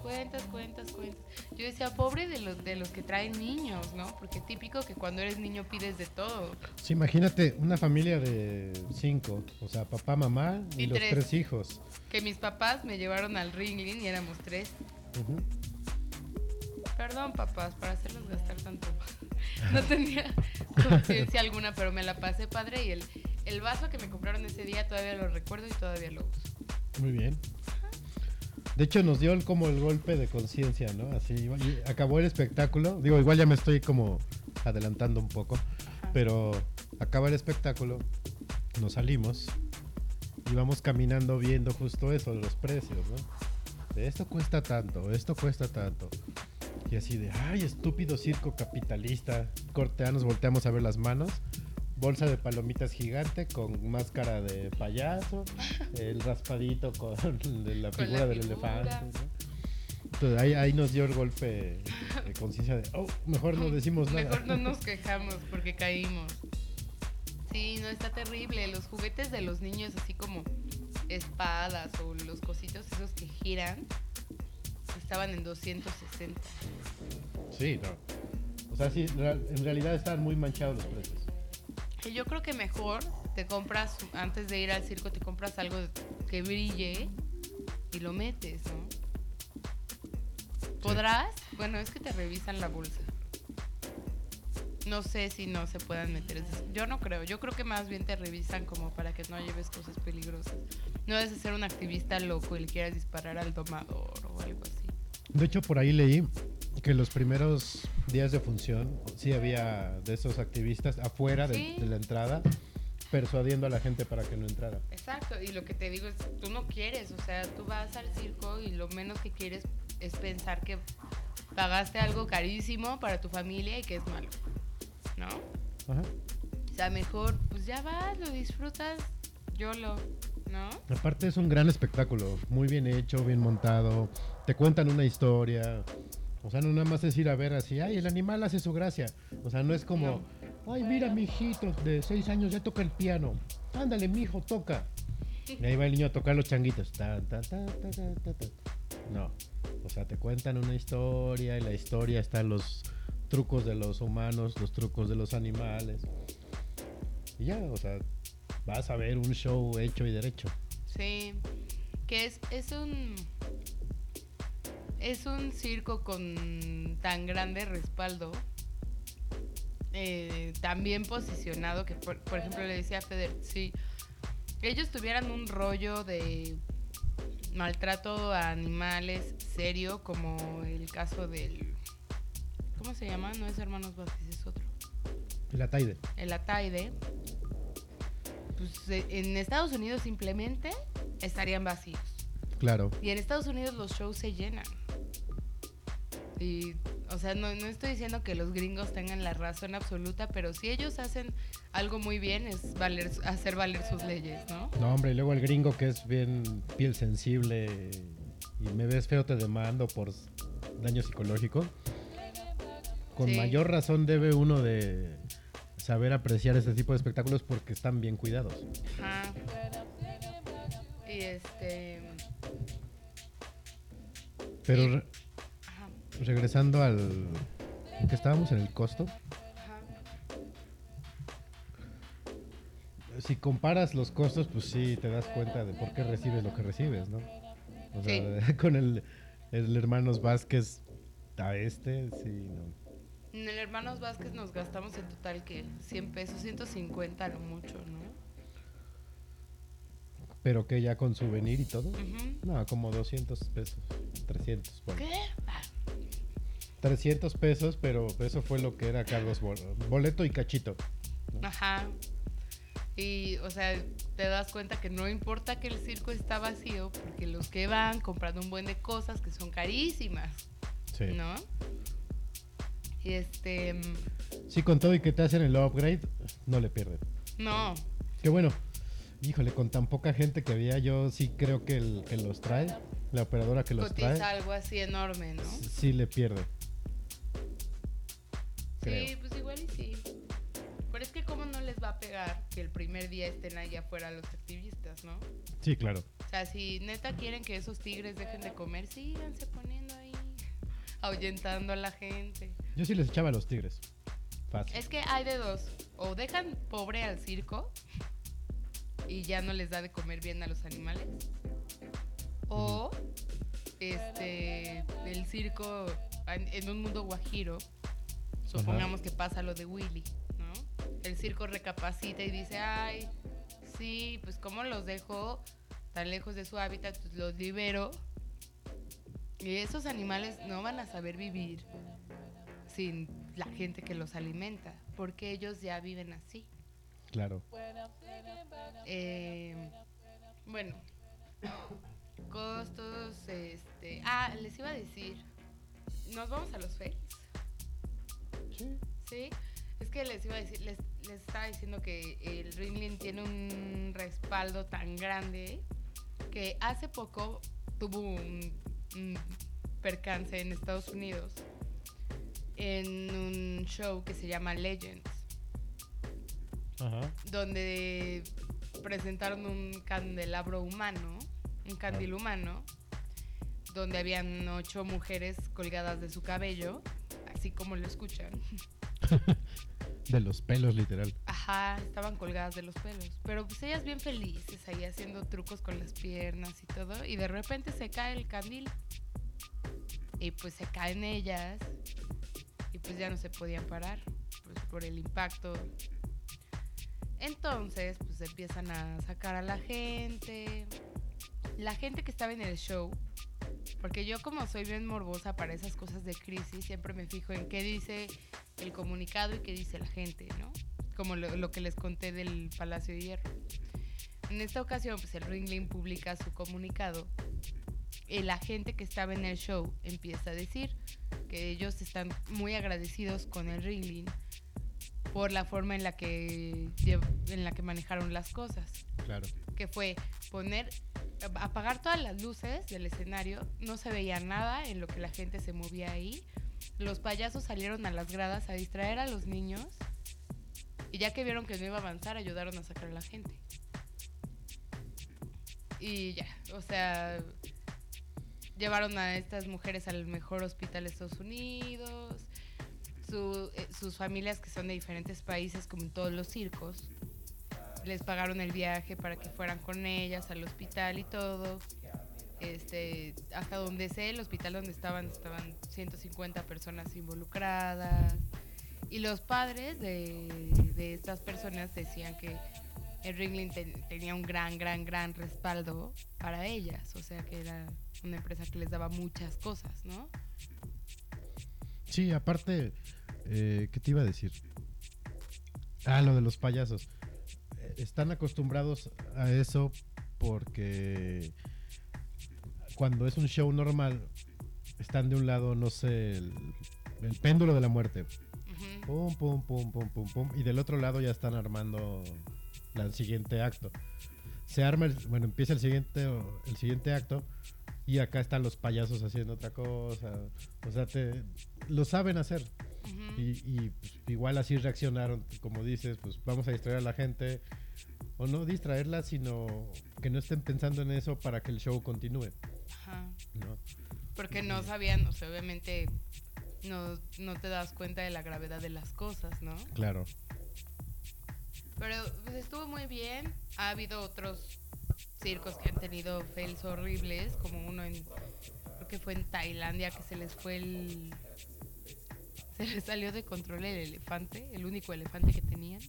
cuentas, cuentas, cuentas. Yo decía, pobre de los, de los que traen niños, ¿no? Porque típico que cuando eres niño pides de todo. Sí, imagínate una familia de cinco, o sea, papá, mamá y, Y los tres. tres hijos. Que mis papás me llevaron al ringling y éramos tres. Perdón, papás, para hacerlos gastar tanto. No tenía conciencia alguna, pero me la pasé padre y el, el vaso que me compraron ese día todavía lo recuerdo y todavía lo uso. Muy bien. De hecho, nos dio el- como el golpe de conciencia, ¿no? Así, acabó el espectáculo. Digo, igual ya me estoy como adelantando un poco, pero acaba el espectáculo, nos salimos y vamos caminando viendo justo eso, los precios, ¿no? De esto cuesta tanto, esto cuesta tanto. Y así de, ay, estúpido circo capitalista. Cortea, nos volteamos a ver las manos. Bolsa de palomitas gigante con máscara de payaso. El raspadito con la Con figura la del figura. elefante. ¿no? Entonces ahí, ahí nos dio el golpe de conciencia de, oh, mejor no decimos nada. Mejor no nos quejamos porque caímos. Sí, no está terrible. Los juguetes de los niños, así como espadas o los cositos esos que giran, estaban en 260. Sí, no. O sea, sí, en realidad están muy manchados los precios. Y yo creo que mejor te compras, antes de ir al circo, te compras algo que brille y lo metes, ¿no? ¿Podrás? Bueno, es que te revisan la bolsa. No sé si no se puedan meter. Yo no creo. Yo creo que más bien te revisan como para que no lleves cosas peligrosas. No debes ser un activista loco y le quieras disparar al domador o algo así. De hecho, por ahí leí que los primeros días de función sí había de esos activistas afuera de, de la entrada persuadiendo a la gente para que no entrara. Exacto, y lo que te digo es, tú no quieres, o sea, tú vas al circo y lo menos que quieres es pensar que pagaste algo carísimo para tu familia y que es malo, ¿no? Ajá. O sea, mejor, pues ya vas, lo disfrutas, yo lo, ¿no? Aparte es un gran espectáculo, muy bien hecho, bien montado, te cuentan una historia. O sea, no nada más es ir a ver así, ay, el animal hace su gracia. O sea, no es como, ay, mira, mi hijito de seis años ya toca el piano. Ándale, mi hijo, toca. Y ahí va el niño a tocar los changuitos. Tan, tan, tan. No. O sea, te cuentan una historia y la historia están los trucos de los humanos, los trucos de los animales. Y ya, o sea, vas a ver un show hecho y derecho. Sí, que es, es un... Es un circo con tan grande respaldo, eh, tan bien posicionado que, por, por ejemplo, le decía a Feder, si ellos tuvieran un rollo de maltrato a animales serio, como el caso del... ¿Cómo se llama? No es Hermanos Vázquez, es otro. Y la Taide. el Ataide, pues eh, en Estados Unidos simplemente estarían vacíos. Claro. Y en Estados Unidos los shows se llenan. Y, o sea, no, no estoy diciendo que los gringos tengan la razón absoluta, pero si ellos hacen algo muy bien es valer, hacer valer sus leyes, ¿no? No, hombre, y luego el gringo que es bien piel sensible y me ves feo te demando por daño psicológico. Con Sí. mayor razón debe uno de saber apreciar este tipo de espectáculos porque están bien cuidados. Ajá. Y este... Pero Sí. Regresando al ¿en que estábamos en el costo, ajá. si comparas los costos, pues sí te das cuenta de por qué recibes lo que recibes, ¿no? O sea, con el, el hermanos Vázquez a este, sí, no. En el Hermanos Vázquez nos gastamos en total que 100 pesos, 150 a lo mucho, ¿no? Pero que ya con souvenir y todo. No, como 200 pesos, 300. ponle. ¿Qué? Ah, 300 pesos, pero eso fue lo que era Carlos Bol- Boleto y cachito. Ajá. Y, o sea, te das cuenta que no importa que el circo está vacío, porque los que van comprando un buen de cosas que son carísimas, Sí. ¿no? Y este, mm, Sí, con todo y que te hacen el upgrade, no le pierden. no, Qué bueno. Híjole, con tan poca gente que había, yo sí creo que el que los trae, la operadora que los cotiza trae, algo así enorme, ¿no? sí le pierde. Sí, pues igual y sí. Pero es que cómo no les va a pegar que el primer día estén allá afuera los activistas, ¿no? Sí, claro. O sea, si neta quieren que esos tigres dejen de comer, síganse poniendo ahí. ahuyentando a la gente. Yo sí les echaba a los tigres. Fácil. Es que hay de dos. O dejan pobre al circo y ya no les da de comer bien a los animales. O este el circo en un mundo guajiro, supongamos que pasa lo de Willy, ¿no? El circo recapacita y dice, ay, sí, pues como los dejo tan lejos de su hábitat, pues los libero. Y esos animales no van a saber vivir sin la gente que los alimenta, porque ellos ya viven así. Claro. Eh, bueno, costos, este... Ah, les iba a decir, nos vamos a los fails. Sí. Sí, es que les iba a decir, les, les estaba diciendo que el Ringling tiene un respaldo tan grande que hace poco tuvo un, un percance en Estados Unidos en un show que se llama Legends, Ajá. donde presentaron un candelabro humano, un candil humano, donde habían ocho mujeres colgadas de su cabello, así como lo escuchan. De los pelos, literal. Ajá, estaban colgadas de los pelos. Pero pues ellas bien felices ahí haciendo trucos con las piernas y todo. Y de repente se cae el candil. Y pues se caen ellas. Y pues ya no se podían parar. Pues por el impacto. Entonces, pues empiezan a sacar a la gente. La gente que estaba en el show. Porque yo como soy bien morbosa para esas cosas de crisis, siempre me fijo en qué dice el comunicado y qué dice la gente, ¿no? Como lo, lo que les conté del Palacio de Hierro. En esta ocasión, pues el Ringling publica su comunicado y la gente que estaba en el show empieza a decir que ellos están muy agradecidos con el Ringling por la forma en la que en la que manejaron las cosas Claro. que fue poner, apagar todas las luces del escenario, no se veía nada en lo que la gente se movía ahí. Los payasos salieron a las gradas a distraer a los niños y ya que vieron que no iba a avanzar, ayudaron a sacar a la gente. Y ya, o sea, llevaron a estas mujeres al mejor hospital de Estados Unidos, su- eh, sus familias que son de diferentes países, como en todos los circos, les pagaron el viaje para que fueran con ellas al hospital y todo. Este, hasta donde sé, el hospital donde estaban, estaban 150 personas involucradas. Y los padres de, de estas personas decían que el Ringling ten- tenía un gran, gran, gran respaldo para ellas. O sea que era una empresa que les daba muchas cosas, ¿no? Sí, aparte, eh, ¿qué te iba a decir? Ah, lo de los payasos. Están acostumbrados a eso porque cuando es un show normal, están de un lado, no sé, el, el péndulo de la muerte. Pum, pum, pum, pum, pum, pum. Y del otro lado ya están armando la- el siguiente acto. Se arma, el- bueno, empieza el siguiente, el siguiente acto y acá están los payasos haciendo otra cosa. O sea, te, lo saben hacer. Y, y, pues, igual así reaccionaron, como dices, pues vamos a distraer a la gente. O no distraerla, sino que no estén pensando en eso para que el show continúe. Ajá. ¿no? Porque no sabían, o sea, obviamente no, no te das cuenta de la gravedad de las cosas, ¿no? Claro. Pero pues, estuvo muy bien. Ha habido otros circos que han tenido fails horribles, como uno en, creo que fue en Tailandia, que se les fue el... Se les salió de control el elefante, el único elefante que tenían.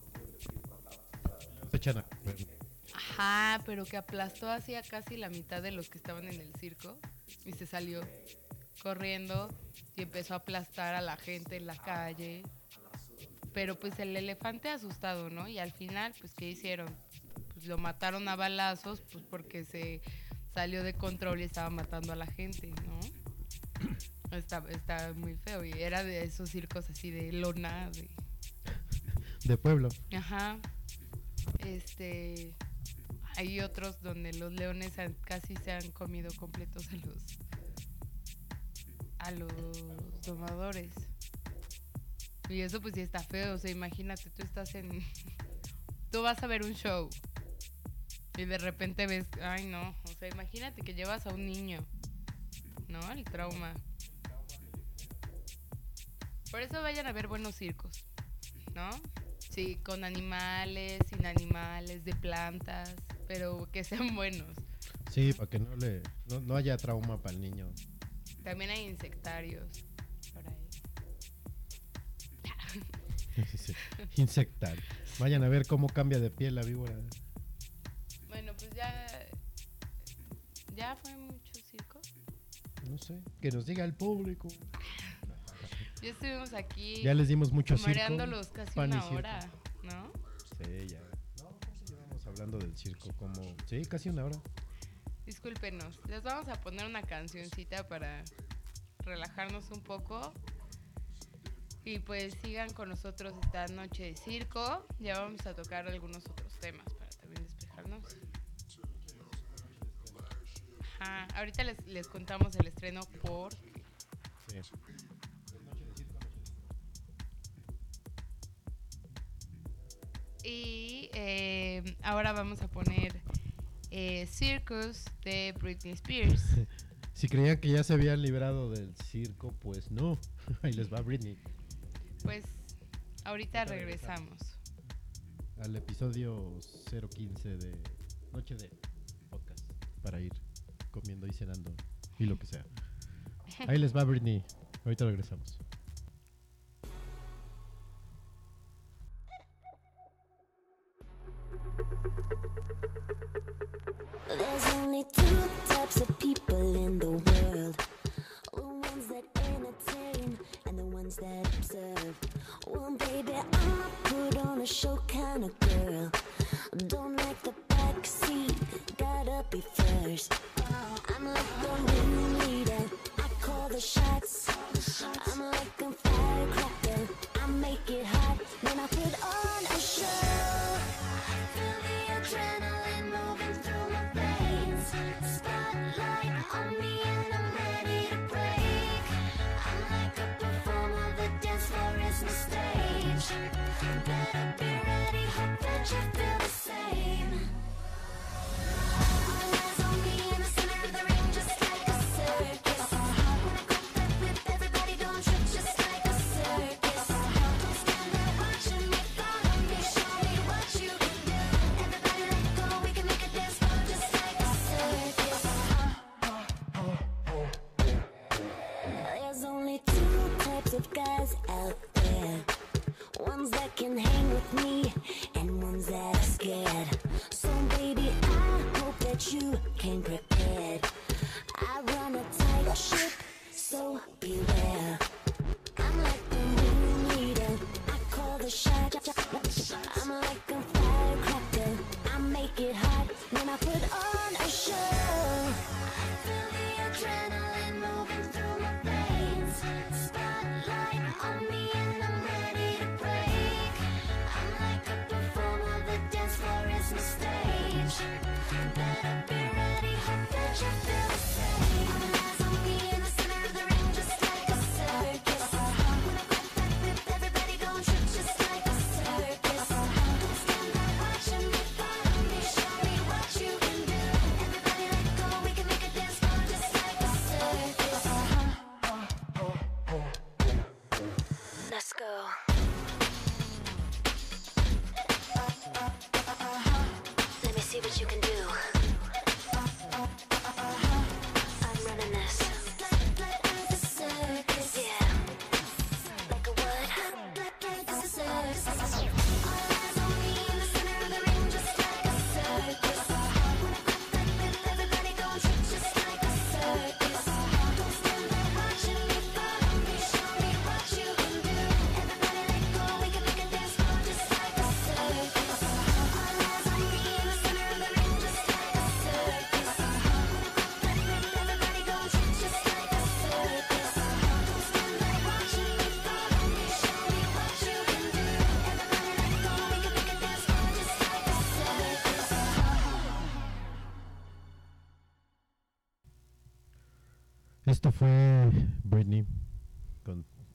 Ajá, pero que aplastó hacia casi la mitad de los que estaban en el circo y se salió corriendo y empezó a aplastar a la gente en la calle. Pero pues el elefante asustado, ¿no? Y al final, pues ¿qué hicieron? Pues lo mataron a balazos, pues porque se salió de control y estaba matando a la gente, ¿no? Está, está muy feo y era de esos circos así de lona, de, de pueblo. Ajá. Este. Hay otros donde los leones han- casi se han comido completos a los. a los domadores. Y eso pues sí está feo. O sea, imagínate, tú estás en. tú vas a ver un show. Y de repente ves. Ay, no. O sea, imagínate que llevas a un niño. ¿No? El trauma. Por eso vayan a ver buenos circos, ¿no? Sí, con animales, sin animales, de plantas, pero que sean buenos. Sí, para que no le no, no haya trauma para el niño. También hay insectarios por ahí. Sí, sí. Insectal. Vayan a ver cómo cambia de piel la víbora. Bueno, pues ya. Ya fue mucho circo. No sé, que nos diga el público. Ya estuvimos aquí Ya les dimos mucho circo. casi pan y una circo. hora, ¿no? Sí, ya. No, ¿cómo llevamos hablando del circo? Como, sí, casi una hora. Discúlpenos, les vamos a poner una cancioncita para relajarnos un poco. Y pues sigan con nosotros esta noche de circo. Ya vamos a tocar algunos otros temas para también despejarnos. Ajá, ahorita les, les contamos el estreno por... Sí. Y eh, ahora vamos a poner eh, Circus de Britney Spears. Si creían que ya se habían librado del circo, pues no. Ahí les va Britney. Pues ahorita regresamos. Al episodio 015 de Noche de Podcast. Para ir comiendo y cenando y lo que sea. Ahí les va Britney. Ahorita regresamos. There's only two types of people in the world the ones that entertain and the ones that observe. Well, baby, I'm put on a show kind of girl. Don't like the back seat, gotta be first.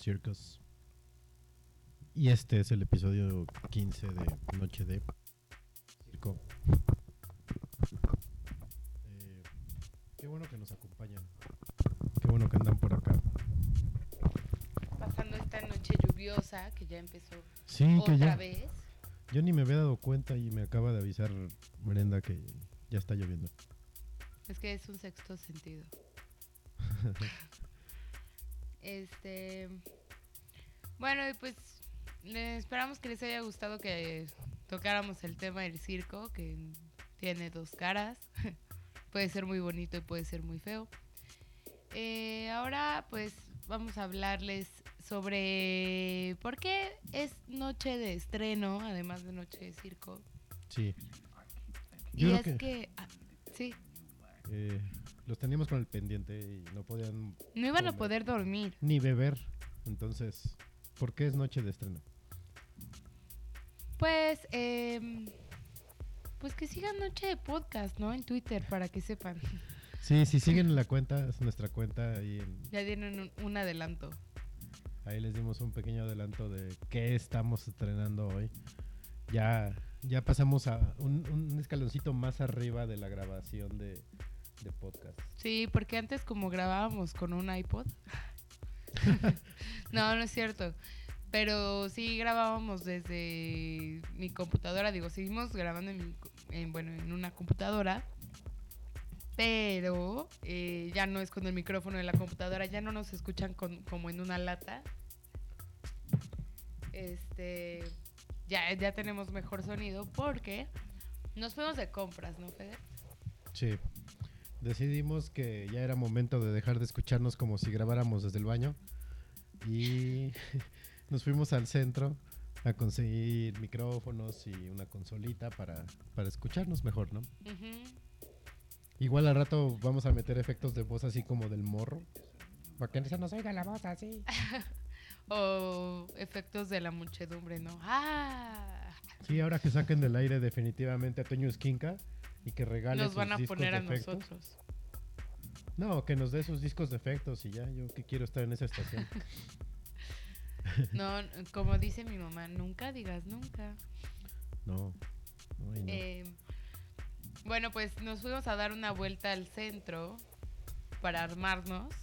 Circus. Y este es el episodio 15 de Noche de Circo. Eh, qué bueno que nos acompañan. Qué bueno que andan por acá. Pasando esta noche lluviosa que ya empezó Sí, que otra ya. vez. Yo ni me había dado cuenta y me acaba de avisar Brenda que ya está lloviendo. Es que es un sexto sentido. este. Bueno, y pues esperamos que les haya gustado que tocáramos el tema del circo, que tiene dos caras. puede ser muy bonito y puede ser muy feo. Eh, ahora, pues vamos a hablarles sobre por qué es noche de estreno, además de noche de circo. Sí. Y es que, que, ah, sí, eh, los teníamos con el pendiente y no podían no iban a poder dormir. ni beber. Entonces, ¿por qué es noche de estreno? Pues, em, pues que sigan Noche de Podcast, ¿no? En Twitter, para que sepan. Sí, si siguen la cuenta, es nuestra cuenta ahí, en- Ya tienen un, un adelanto. ahí les dimos un pequeño adelanto de qué estamos estrenando hoy. Ya, ya pasamos a un, un escaloncito más arriba de la grabación de, de podcast. Sí, porque antes como grabábamos con un iPod. no, no es cierto. Pero sí grabábamos desde mi computadora. Digo, seguimos grabando en, mi en, bueno, en una computadora. Pero eh, ya no es con el micrófono de la computadora. Ya no nos escuchan con- como en una lata. Este, ya, ya tenemos mejor sonido porque nos fuimos de compras, ¿no, Fede? Sí. Decidimos que ya era momento de dejar de escucharnos como si grabáramos desde el baño. Y nos fuimos al centro a conseguir micrófonos y una consolita para, para escucharnos mejor, ¿no? Ujú. Igual al rato vamos a meter efectos de voz así como del morro. Para que se nos oiga la voz así. O efectos de la muchedumbre, ¿no? ¡Ah! Sí, ahora que saquen del aire definitivamente a Toño Esquinca y que regale Nos sus van a discos poner a nosotros. No, que nos dé sus discos de efectos y ya, yo que quiero estar en esa estación. No, como dice mi mamá, nunca digas nunca. No. No. Eh, bueno, pues nos fuimos a dar una vuelta al centro para armarnos.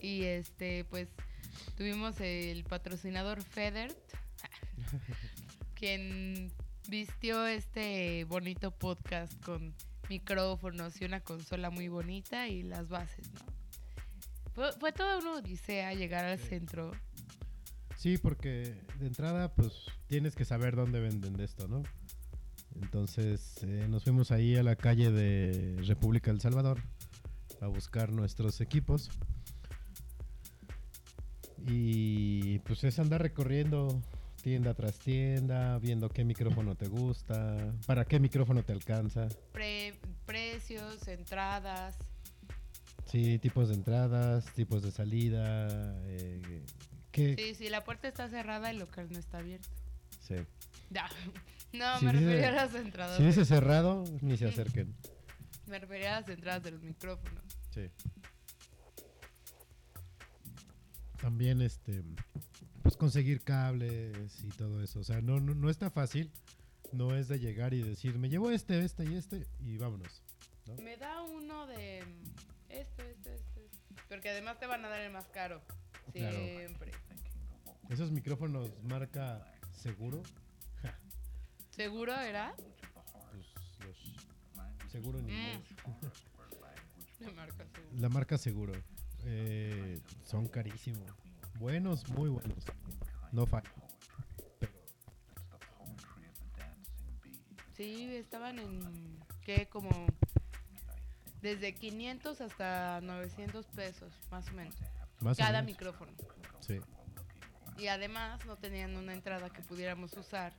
Y este, pues tuvimos el patrocinador Federt, quien vistió este bonito podcast con micrófonos y una consola muy bonita y las bases, ¿no? Fue, fue toda una odisea llegar al centro. Sí, porque de entrada, pues tienes que saber dónde venden de esto, ¿no? Entonces eh, nos fuimos ahí a la calle de República del Salvador a buscar nuestros equipos. Y pues es andar recorriendo tienda tras tienda, viendo qué micrófono te gusta, para qué micrófono te alcanza. Pre- precios, entradas. Sí, tipos de entradas, tipos de salida. Eh, ¿qué? Sí, sí, la puerta está cerrada, el local no está abierto. Sí. Ya. No, Si me dice- refería a las entradas. Si dice cerrado, ni se acerquen. Me refería a las entradas de los micrófonos. Sí. También este pues conseguir cables y todo eso. O sea, no, no, no está fácil. No es de llegar y decir, me llevo este, este y este y vámonos. Me da uno de mm, esto, esto, esto. esto. Porque además te van a dar el más caro. Claro. Siempre. Esos micrófonos marca seguro. ja, ¿Seguro era? pues los seguro en Mm. inglés. Me marca seguro. La marca seguro. Eh, son carísimos. Buenos, muy buenos. No falla. Sí, estaban en. ¿Qué? Como. Desde 500 hasta 900 pesos, más o menos. Más o Cada menos. micrófono. Sí. Y además no tenían una entrada que pudiéramos usar.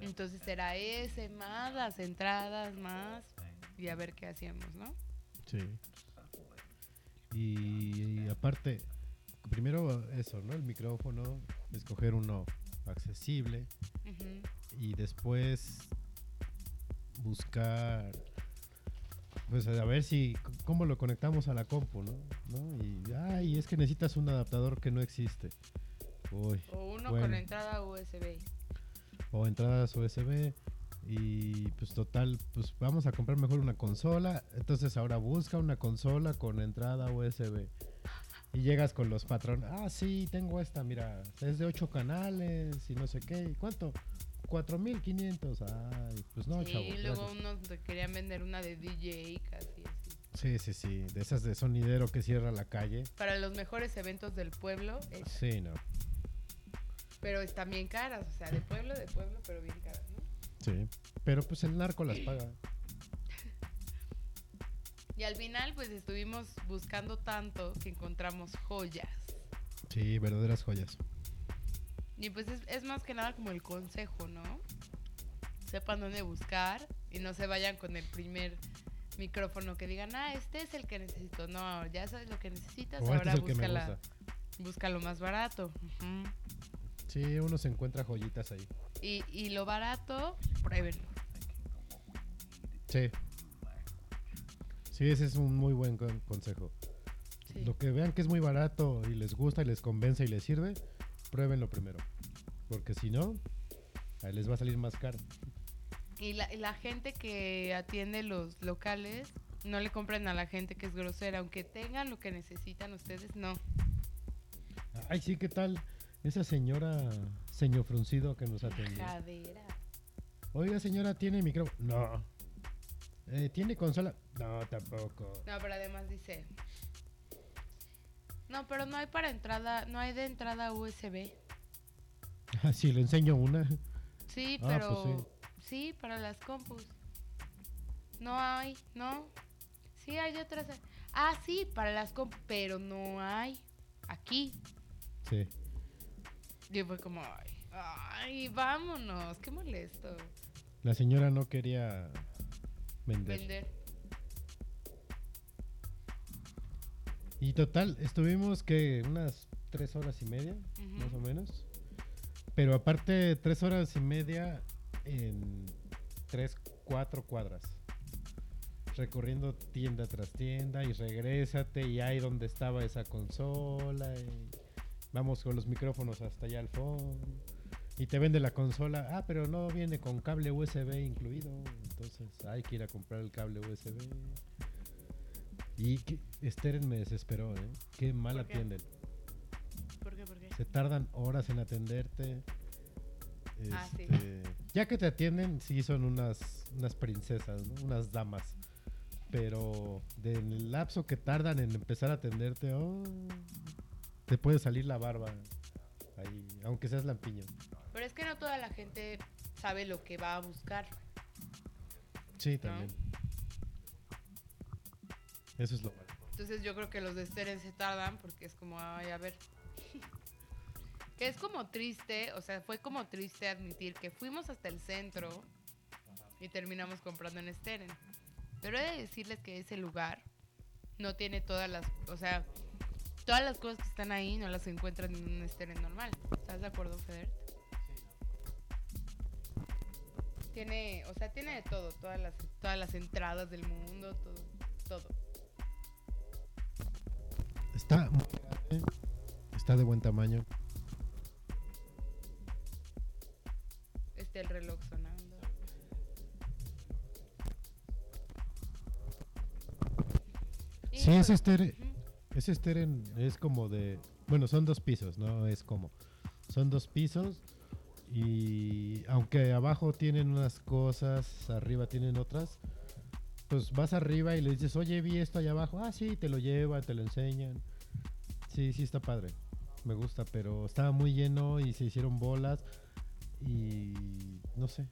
Entonces era ese, más las entradas, más. Y a ver qué hacíamos, ¿no? Sí. Y, aparte, primero eso, ¿no? El micrófono, escoger uno accesible y después buscar, pues a ver si, cómo lo conectamos a la compu, ¿no? ¿No? Y, ay, es que necesitas un adaptador que no existe. Uy. O uno Bueno. con entrada USB. o entradas USB y pues total, pues vamos a comprar mejor una consola, entonces ahora busca una consola con entrada USB. Y llegas con los patrones. Ah, sí, tengo esta, mira. Es de ocho canales y no sé qué. ¿Y ¿Cuánto? 4500. Ay, pues no, sí, chavo. luego gracias. unos te querían vender una de DJ casi así. Sí, sí, sí. De esas de sonidero que cierra la calle. Para los mejores eventos del pueblo, eh, Sí, no. pero están bien caras, o sea, de pueblo, de pueblo, pero bien caras, ¿no? Sí. Pero pues el narco las paga. Y al final, pues estuvimos buscando tanto que encontramos joyas. Sí, verdaderas joyas. Y pues es, es más que nada como el consejo, ¿no? Sepan dónde buscar y no se vayan con el primer micrófono que digan, ah, este es el que necesito. No, ya sabes lo que necesitas, O este ahora es el que me búscala, gusta. busca lo más barato. Sí, uno se encuentra joyitas ahí. y, y lo barato, pruébenlo. Sí. Sí, ese es un muy buen con- consejo. Sí. Lo que vean que es muy barato y les gusta y les convence y les sirve, pruébenlo primero. Porque si no, ahí les va a salir más caro. Y la, y la gente que atiende los locales, no le compren a la gente que es grosera, aunque tengan lo que necesitan ustedes, no. Ay, sí, ¿qué tal? Esa señora, señor fruncido que nos atendió. Jadera. Oiga, señora, ¿tiene micrófono? No. Eh, ¿Tiene consola? No, tampoco. No, pero además dice. No, pero no hay para entrada, no hay de entrada USB. Ah, sí, le enseño una. Sí, Ah, pero pues sí. para las compus. No hay, ¿no? Sí hay otras. Ah, sí, para las compus, pero no hay aquí. Sí. Y fue como, ay, ay, vámonos, qué molesto. La señora no quería vender. Vender. Y total, estuvimos que unas tres horas y media, más o menos. Pero aparte, tres horas y media en tres, cuatro cuadras. Recorriendo tienda tras tienda y regrésate y ahí donde estaba esa consola. y vamos con los micrófonos hasta allá al fondo. Y te vende la consola. Ah, pero no viene con cable USB incluido. Entonces hay que ir a comprar el cable USB. Y que Steren me desesperó, ¿eh? Qué mal ¿Por qué? atienden. ¿Por qué? ¿Por qué? Se tardan horas en atenderte. Ah, sí. Este, Ya que te atienden, sí son unas, unas princesas, ¿no? unas damas. Pero del lapso que tardan en empezar a atenderte, oh, te puede salir la barba. Ahí, aunque seas lampiño. Pero es que no toda la gente sabe lo que va a buscar. Sí, también. Eso es lo malo. Entonces yo creo que los de Steren se tardan porque es como, ay, a ver. que es como triste, o sea, fue como triste admitir que fuimos hasta el centro y terminamos comprando en Steren. Pero he de decirles que ese lugar no tiene todas las, o sea, todas las cosas que están ahí no las encuentran en un Steren normal. ¿Estás de acuerdo, Feder? Tiene, o sea, tiene de todo, todas las, todas las entradas del mundo, todo, todo. Está muy grande, está de buen tamaño. Este el reloj sonando. Sí, es este. ujú. Ese Steren es como de. Bueno, son dos pisos, ¿no? Es como. Son dos pisos. Y aunque abajo tienen unas cosas, arriba tienen otras. Pues vas arriba y le dices, oye, vi esto allá abajo. Ah, sí, te lo lleva, te lo enseñan. Sí, sí, está padre. Me gusta, pero estaba muy lleno y se hicieron bolas. Y no sé.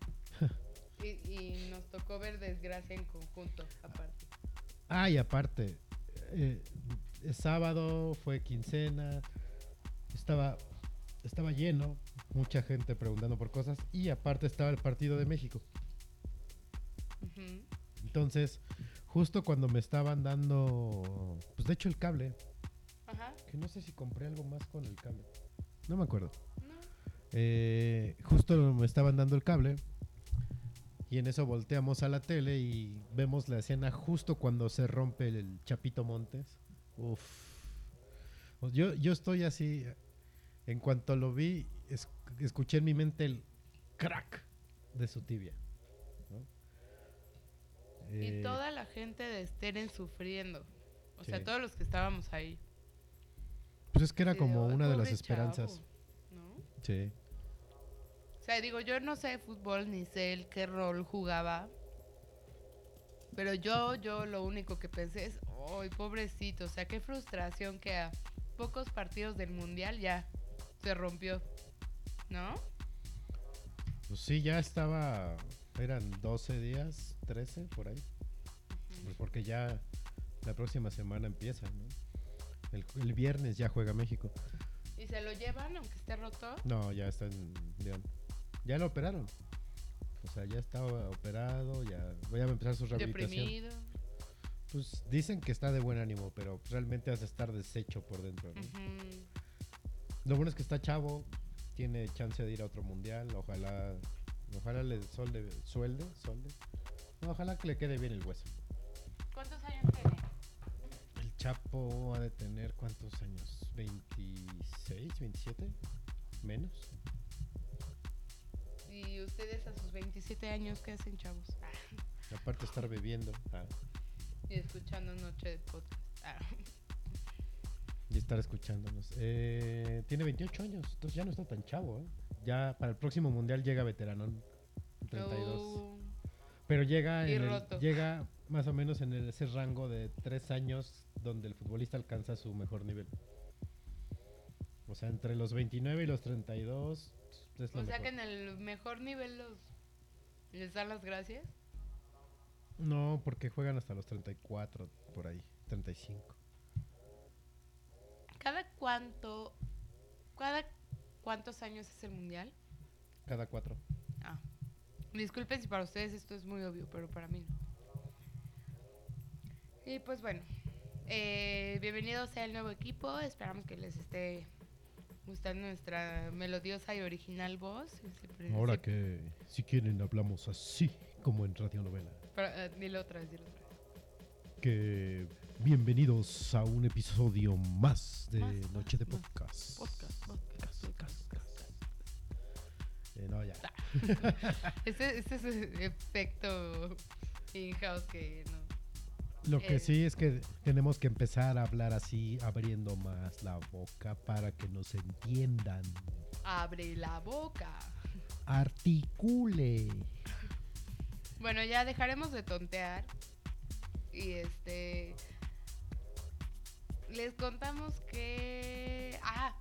Y, y nos tocó ver desgracia en conjunto, aparte. Ah, y aparte, eh, sábado, fue quincena, estaba, estaba lleno, mucha gente preguntando por cosas, y aparte estaba el partido de México. Entonces, justo cuando me estaban dando, pues de hecho el cable, Ajá. que no sé si compré algo más con el cable, no me acuerdo. No. Eh, justo me estaban dando el cable. Y en eso volteamos a la tele y vemos la escena justo cuando se rompe el Chapito Montes. Uf. Yo, yo estoy así. En cuanto lo vi, es- escuché en mi mente el crack de su tibia. ¿no? Y Eh, toda la gente de Steren sufriendo. O sea, todos los que estábamos ahí. Pues es que era como "Ay, una de las esperanzas. chavo", ¿no? Sí. O sea, digo, yo no sé de fútbol ni sé el qué rol jugaba. Pero yo, yo lo único que pensé es, ¡ay, pobrecito! O sea, qué frustración que a pocos partidos del mundial ya se rompió. ¿No? Pues sí, ya estaba. Eran 12 días, 13 por ahí. Pues porque ya la próxima semana empieza, ¿no? El, el viernes ya juega México. ¿Y se lo llevan aunque esté roto? No, ya está en León. Ya lo operaron. O sea, ya está operado, ya voy a empezar su rehabilitación. Deprimido. Pues dicen que está de buen ánimo, pero realmente vas a estar deshecho por dentro. ¿no? Ujú. Lo bueno es que está chavo, tiene chance de ir a otro mundial, ojalá, ojalá le solde, suelde, solde. No, ojalá que le quede bien el hueso. ¿Cuántos años tiene? El Chapo ha de tener cuántos años? 26, 27, menos. Y ustedes a sus 27 años, ¿qué hacen, chavos? Ah, Aparte estar bebiendo ah, y escuchando Noche de Podcast. Ah. Y estar escuchándonos. Eh, tiene 28 años, entonces ya no está tan chavo. ¿eh? Ya para el próximo mundial llega veteranón, 32. Oh, Pero llega, en el- llega más o menos en el- ese rango de tres años donde el futbolista alcanza su mejor nivel. O sea, entre los 29 y los 32 es lo o sea que en el mejor nivel los les dan las gracias. No, porque juegan hasta los 34, por ahí, 35. ¿Cada cuánto cada cuántos años es el mundial? Cada cuatro. Ah. Disculpen si para ustedes esto es muy obvio, pero para mí no. Y pues bueno, eh, bienvenidos el nuevo equipo. Esperamos que les esté gustando nuestra melodiosa y original voz. Siempre- Ahora siempre- que, si quieren, hablamos así, como en radionovela. pero, eh, dilo otra vez, dilo otra vez. Que bienvenidos a un episodio más de Más, Noche de. Podcast. Podcast, podcast, podcast, podcast. Eh, no, ya. Este, este es el efecto in-house que no. Lo que Eh. sí es que tenemos que empezar a hablar así, abriendo más la boca para que nos entiendan. Abre la boca. Articule. Bueno, ya dejaremos de tontear. Y este. Les contamos que. Ah,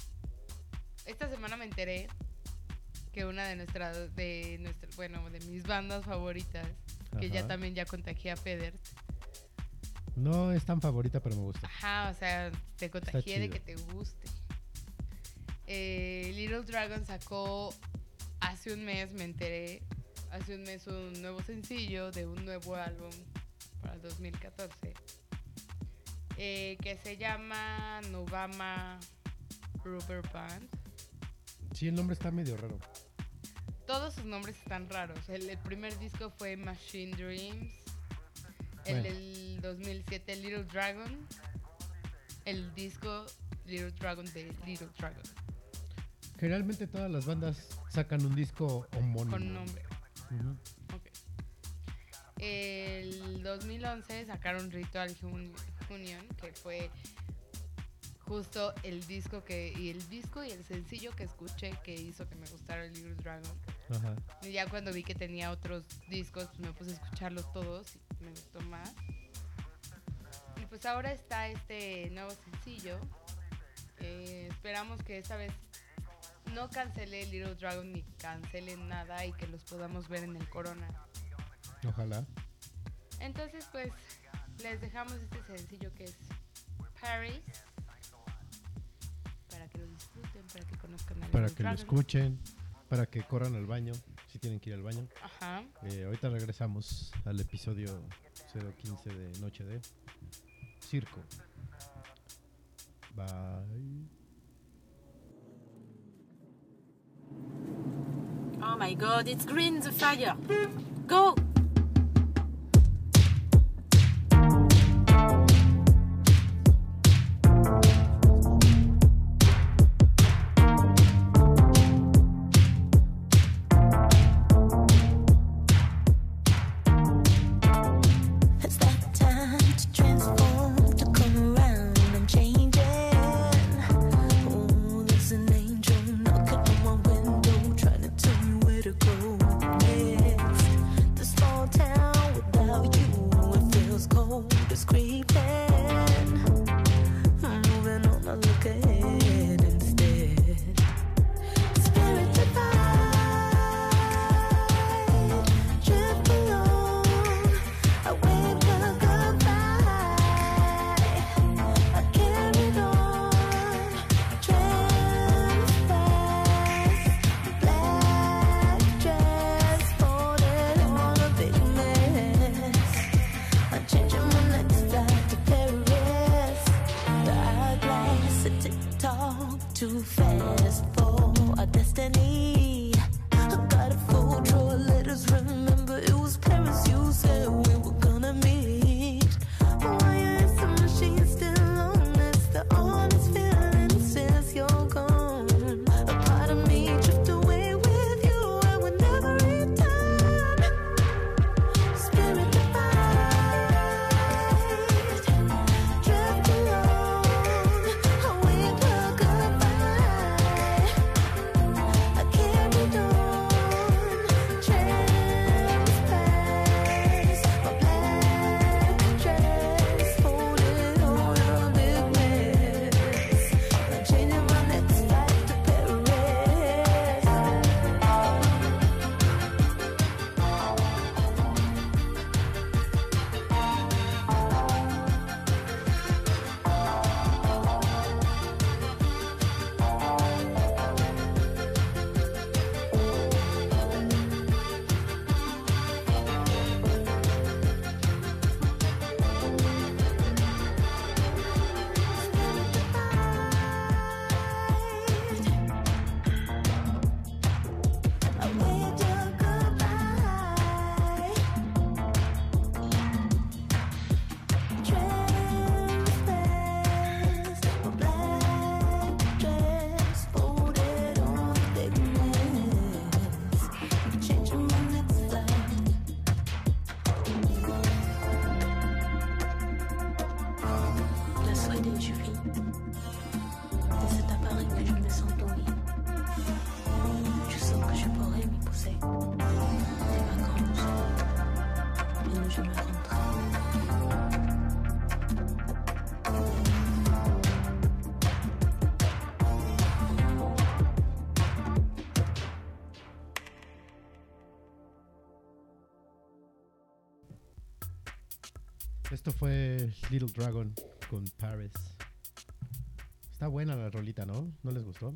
esta semana me enteré que una de nuestras. De nuestra, bueno, de mis bandas favoritas. Que ya también ya contagié a Feder. No es tan favorita, pero me gusta. Ajá, o sea, te contagié de que te guste. Eh, Little Dragon sacó hace un mes, me enteré, hace un mes un nuevo sencillo de un nuevo álbum para el 2014 eh, que se llama Novama Rubber Band. Sí, el nombre está medio raro. Todos sus nombres están raros. El, el primer disco fue Machine Dreams. El Bueno. del 2007 Little Dragon. El disco Little Dragon de Little Dragon. Generalmente todas las bandas sacan un disco homónimo. Con nombre. El 2011 sacaron Ritual Uni- Union, que fue justo el disco que y el disco y el sencillo que escuché que hizo que me gustara Little Dragon. Ajá. Y ya cuando vi que tenía otros discos, pues me puse a escucharlos todos y me gustó más. Y pues ahora está este nuevo sencillo. Eh, esperamos que esta vez no cancele Little Dragon ni cancelen nada y que los podamos ver en el Corona. Ojalá. Entonces, pues les dejamos este sencillo que es Paris. Para que lo disfruten, para que conozcan a Para que lo escuchen, para que corran al baño, si tienen que ir al baño. Ajá. Eh, ahorita regresamos al episodio 015 de Noche de Circo. Bye. Oh my god, it's green the fire. Go! Little Dragon con Paris. Está buena la rolita, ¿no? ¿No les gustó?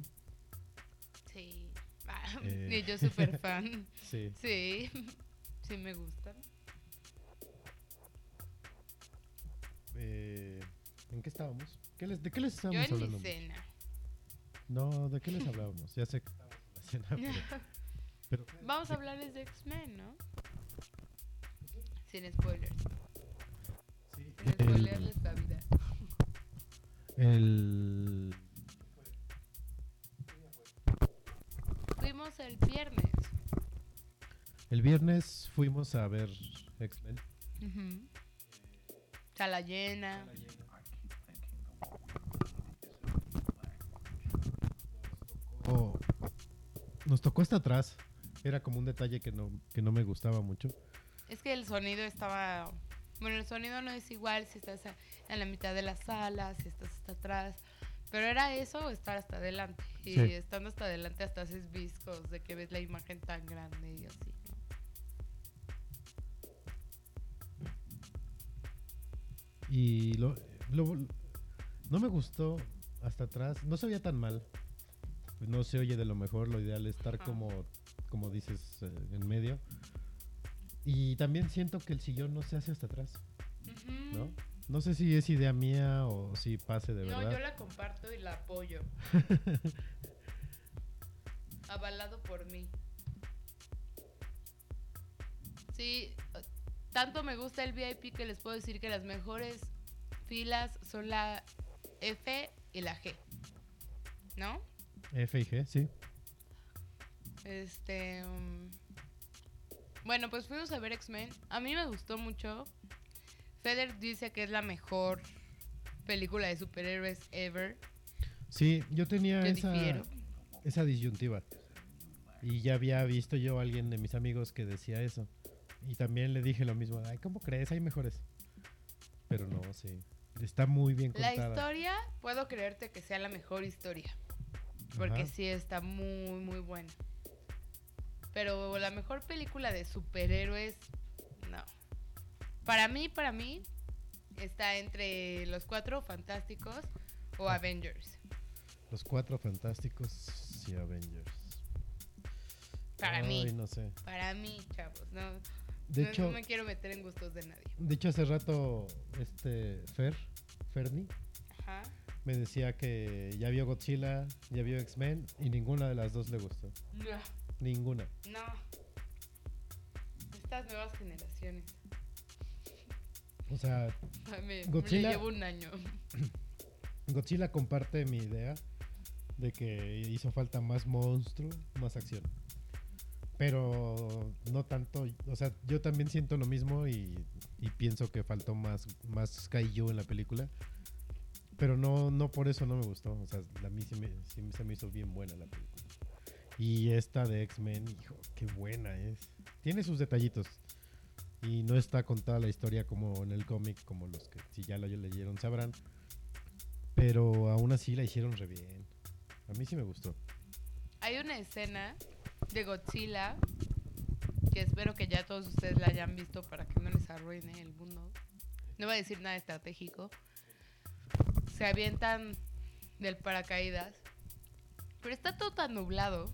Sí. Ah, Eh. Yo súper fan. Sí. Sí. Sí me gustan. Eh, ¿En qué estábamos? ¿Qué les- ¿De qué les Yo estábamos en hablando? mi cena. No, ¿de qué les hablábamos? Ya sé que estábamos en la cena, pero... pero- Vamos a hablarles de X-Men, ¿no? Sin spoilers. El, la vida. el- Fuimos el viernes. el viernes fuimos a ver X-Men. Sala llena. Oh, nos tocó hasta atrás. Era como un detalle que no, que no me gustaba mucho. Es que el sonido estaba. Bueno, el sonido no es igual si estás en la mitad de la sala, si estás hasta atrás. Pero era eso o estar hasta adelante. Y Sí. estando hasta adelante hasta haces viscos de que ves la imagen tan grande y así, ¿no? Y lo, lo- no me gustó hasta atrás. No se veía tan mal. No se oye de lo mejor. Lo ideal es estar Ajá. como, como dices, eh, en medio. Y también siento que el sillón no se hace hasta atrás. ¿no? No sé si es idea mía o si pase de No, verdad. yo la comparto y la apoyo. Avalado por mí. Sí, tanto me gusta el VIP que les puedo decir que las mejores filas son la F y la G. ¿No? F y G, sí. Este. um, bueno, pues fuimos a ver X-Men. A mí me gustó mucho. Feder dice que es la mejor película de superhéroes ever. Sí, yo tenía Yo esa, difiero. esa disyuntiva. Y ya había visto yo a alguien de mis amigos que decía eso. Y también le dije lo mismo. Ay, ¿cómo crees? Hay mejores. Pero no, sí. Está muy bien La contada. historia, puedo creerte que sea la mejor historia. Porque Ajá. sí está muy, muy buena. Pero la mejor película de superhéroes, no. Para mí, para mí, está entre los cuatro fantásticos o. Avengers. Los cuatro fantásticos y Avengers. Para Ay, mí. no sé. Para mí, chavos. No, De no- hecho, no me quiero meter en gustos de nadie. de hecho hace rato este Fer, Ferni, Ajá. me decía que ya vio Godzilla, ya vio X-Men y ninguna de las dos le gustó. No. Ninguna. No. Estas nuevas generaciones. O sea, Me, Godzilla- me llevo un año. Godzilla comparte mi idea de que hizo falta más monstruo, más acción. Pero no tanto, o sea, yo también siento lo mismo y, y pienso que faltó más, más Kaiju en la película. Pero no, no por eso no me gustó. O sea, a mí sí, me, sí se me hizo bien buena la película. Y esta de X-Men, hijo, qué buena es. Tiene sus detallitos. Y no está contada la historia como en el cómic, como los que si ya lo leyeron sabrán. Pero aún así la hicieron re bien. A mí sí me gustó. Hay una escena de Godzilla que espero que ya todos ustedes la hayan visto para que no les arruine el mundo. No voy a decir nada estratégico. Se avientan del paracaídas. Pero está todo tan nublado.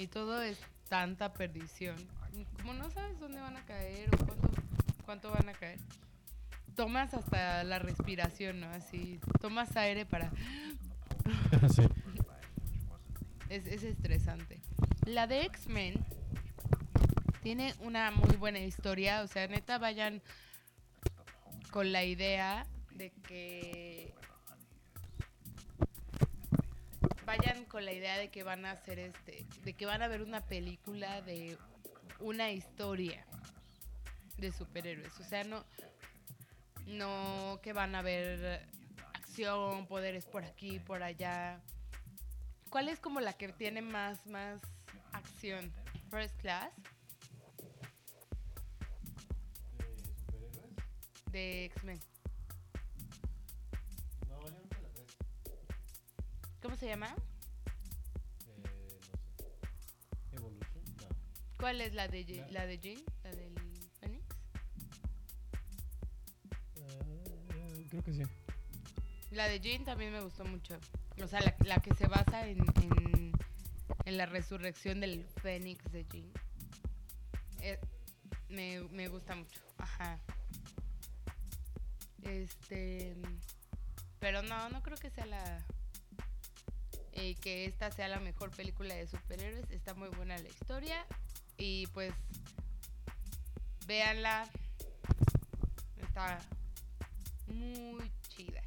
Y todo es tanta perdición. Como no sabes dónde van a caer o cuánto, cuánto van a caer. Tomas hasta la respiración, ¿no? Así, tomas aire para... sí. Es, es estresante. La de X-Men tiene una muy buena historia. O sea, neta, vayan con la idea de que. Vayan con la idea de que van a hacer este. De que van a ver una película de una historia de superhéroes. O sea, no. No que van a ver acción, poderes por aquí, por allá. ¿Cuál es como la que tiene más, más acción? First Class de X-Men. ¿Cómo se llama? Evolution. No. ¿Cuál es la de, Ye- La- la de Jean? ¿La del Phoenix? que sí. La de Jean también me gustó mucho. O sea, la, la que se basa en, en, en la resurrección del Fénix de Jean. Eh, me, me gusta mucho. Ajá. Este. Pero no, no creo que sea la. Eh, que esta sea la mejor película de superhéroes. Está muy buena la historia. Y pues. Véanla. Está muy chida.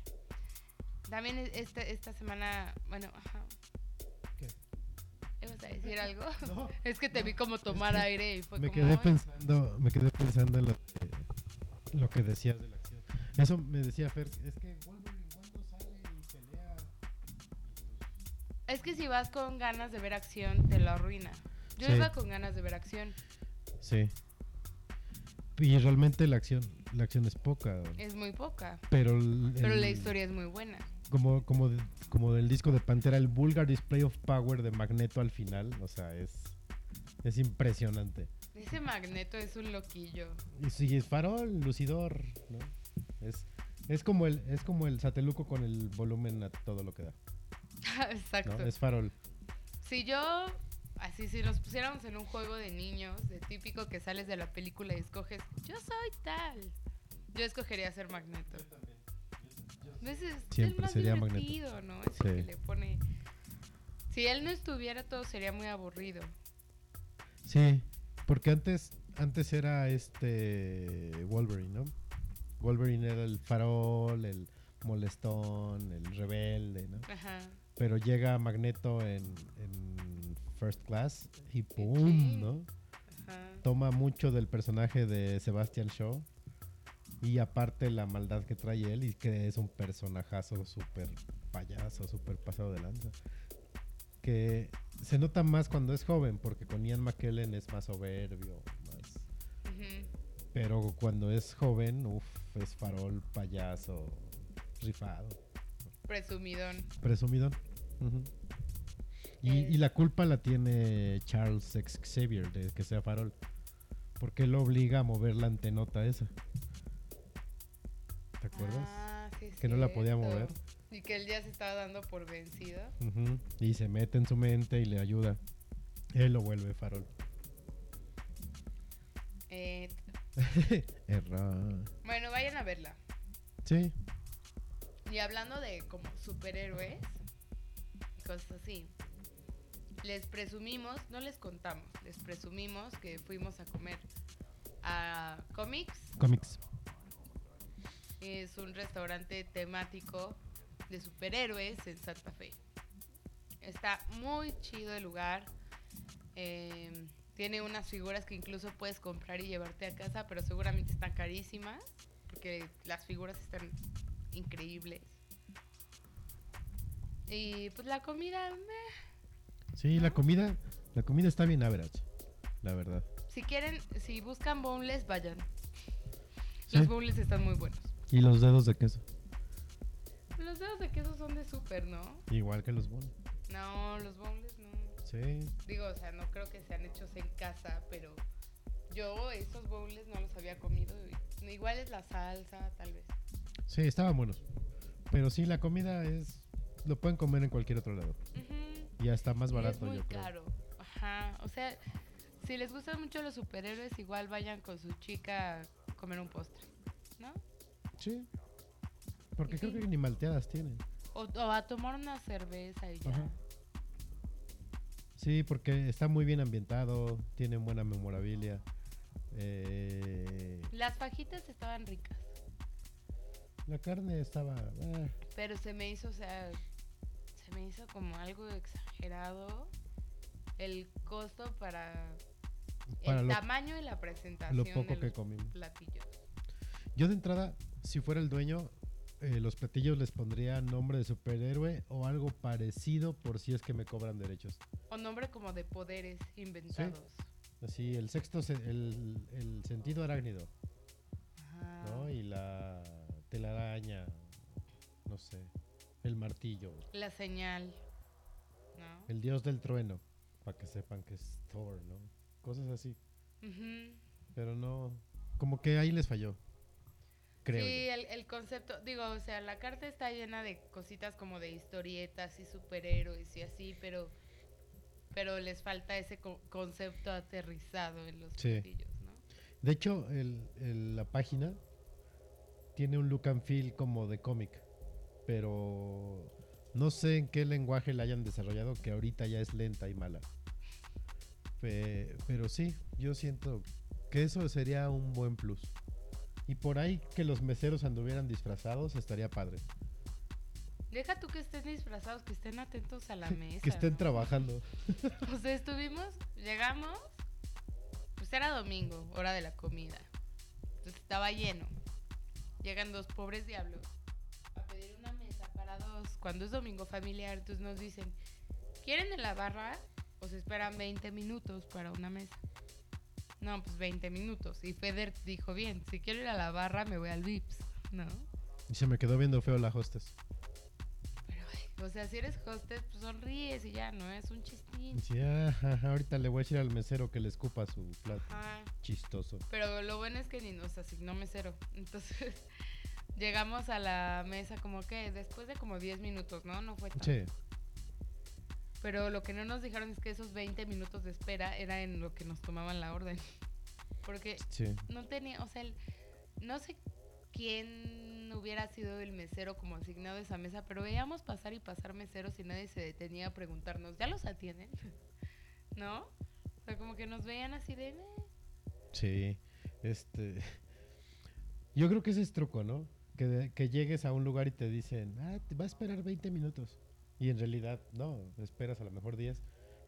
También es- esta, esta semana. Bueno, ajá. ¿Qué? ¿Ibas a decir algo? No, Es que te vi como tomar aire y fue me como. quedé pensando, me quedé pensando en lo, lo que decías de la acción. Eso me decía Fer, es que Wolverine Es que si vas con ganas de ver acción, te lo arruina. Yo Sí. iba con ganas de ver acción. Sí. Y realmente la acción, la acción es poca. Es muy poca. Pero, el- Pero la historia es muy buena. como, como, de- como del disco de Pantera, el Vulgar Display of Power de Magneto al final, o sea, es, es impresionante. Ese magneto es un loquillo. Y sí, es farol, lucidor, ¿no? Es, es como el, es como el sateluco con el volumen a todo lo que da, Exacto. ¿no? Es farol. Si yo, así, si nos pusiéramos en un juego de niños, de típico que sales de la película y escoges, yo soy tal, yo escogería ser Magneto. Es Siempre el más sería Magneto. divertido, ¿no? Es el Sí. que le pone... Si él no estuviera, todo sería muy aburrido. Sí, porque antes, antes era este Wolverine, ¿no? Wolverine era el farol, el molestón, el rebelde, ¿no? Ajá. Pero llega Magneto en, en First Class y. ¡pum! ¿no? Ajá. Toma mucho del personaje de Sebastian Shaw y aparte la maldad que trae él y que es un personajazo súper payaso, súper pasado de lanza. Que se nota más cuando es joven porque con Ian McKellen es más soberbio, más... Pero cuando es joven, uff, es farol, payaso, rifado. Presumidón. Presumido. Ujú. y, Eh. y la culpa la tiene Charles X Xavier de que sea farol. Porque él lo obliga a mover la antenota esa. ¿Te acuerdas? Ah, sí Que no la podía mover. Y que él ya se estaba dando por vencido. Y se mete en su mente y le ayuda. Él lo vuelve farol. Eh, Error. bueno, vayan a verla. Sí. Y hablando de como superhéroes y cosas así, les presumimos, no les contamos, les presumimos que fuimos a comer a Comics. Cómics. Es un restaurante temático de superhéroes en Santa Fe. Está muy chido el lugar. eh, tiene unas figuras que incluso puedes comprar y llevarte a casa, pero seguramente están carísimas porque las figuras están increíbles. Y pues la comida, meh. Sí, la comida, la comida está bien average, la verdad. si quieren, si buscan boneless, vayan. Sí. Los boneless están muy buenos. Y los dedos de queso. Los dedos de queso son de súper, ¿no? Igual que los bonos. No, los boneless no. Sí. Digo, o sea, no creo que sean hechos en casa, pero yo estos bowls no los había comido. Igual es la salsa, tal vez. Sí, estaban buenos. Pero sí, la comida es. Lo pueden comer en cualquier otro lado. Ujú, Y ya está más y barato, es muy yo creo. caro. Ajá. O sea, si les gustan mucho los superhéroes, igual vayan con su chica a comer un postre, ¿no? Sí. Porque Y creo sí. que ni malteadas tienen. O, o a tomar una cerveza y ya. Ajá. Sí, porque está muy bien ambientado, tiene buena memorabilia. Eh, Las fajitas estaban ricas, la carne estaba. eh, pero se me hizo, o sea, se me hizo como algo exagerado el costo para para el lo, tamaño y la presentación lo poco de que los comimos. platillos. Yo de entrada, si fuera el dueño, eh, los platillos les pondría nombre de superhéroe o algo parecido por si es que me cobran derechos. O nombre como de poderes inventados. Así, el sexto, se- el, el sentido arácnido, Ajá. ¿no? Y la telaraña, no sé, el martillo, La señal. ¿No? el dios del trueno, para que sepan que es Thor, ¿no? Cosas así. Pero no, como que ahí les falló. creo. Sí, el, el concepto, digo, o sea, la carta está llena de cositas como de historietas y superhéroes y así, pero pero les falta ese co- concepto aterrizado en los Sí. ¿no? De hecho, el- el- la página tiene un look and feel como de cómic, pero no sé en qué lenguaje la hayan desarrollado, que ahorita ya es lenta y mala. Pe- pero sí, yo siento que eso sería un buen plus. Y por ahí que los meseros anduvieran disfrazados estaría padre. Deja tú que estén disfrazados, que estén atentos a la mesa. que estén ¿no? trabajando. O sea, estuvimos, llegamos, pues era domingo, hora de la comida. Entonces estaba lleno. Llegan dos pobres diablos a pedir una mesa para dos. Cuando es domingo familiar, entonces nos dicen, ¿quieren en la barra o se esperan 20 minutos para una mesa? No, pues 20 minutos. Y Feder dijo, bien, si quiero ir a la barra me voy al Vips, ¿no? Y se me quedó viendo feo la hostess. O sea, si eres hostess, pues sonríes y ya, ¿no? Es un chistín. Y sí, "Ah, ajá, ahorita le voy a decir al mesero que le escupa su plato. Ajá. Chistoso. Pero lo bueno es que ni nos asignó mesero. Entonces llegamos a la mesa como que después de como 10 minutos, ¿no? No fue tanto. Sí. Pero lo que no nos dijeron es que esos 20 minutos de espera era en lo que nos tomaban la orden. Porque Sí. no tenía, o sea, el- no sé quién hubiera sido el mesero como asignado a esa mesa, pero veíamos pasar y pasar meseros y nadie se detenía a preguntarnos, ¿ya los atienden? ¿No? O sea, como que nos veían así de... Sí, este. Yo creo que ese es truco, ¿no? Que, de- que llegues a un lugar y te dicen, ah, te va a esperar 20 minutos. Y en realidad, no, esperas a lo mejor 10.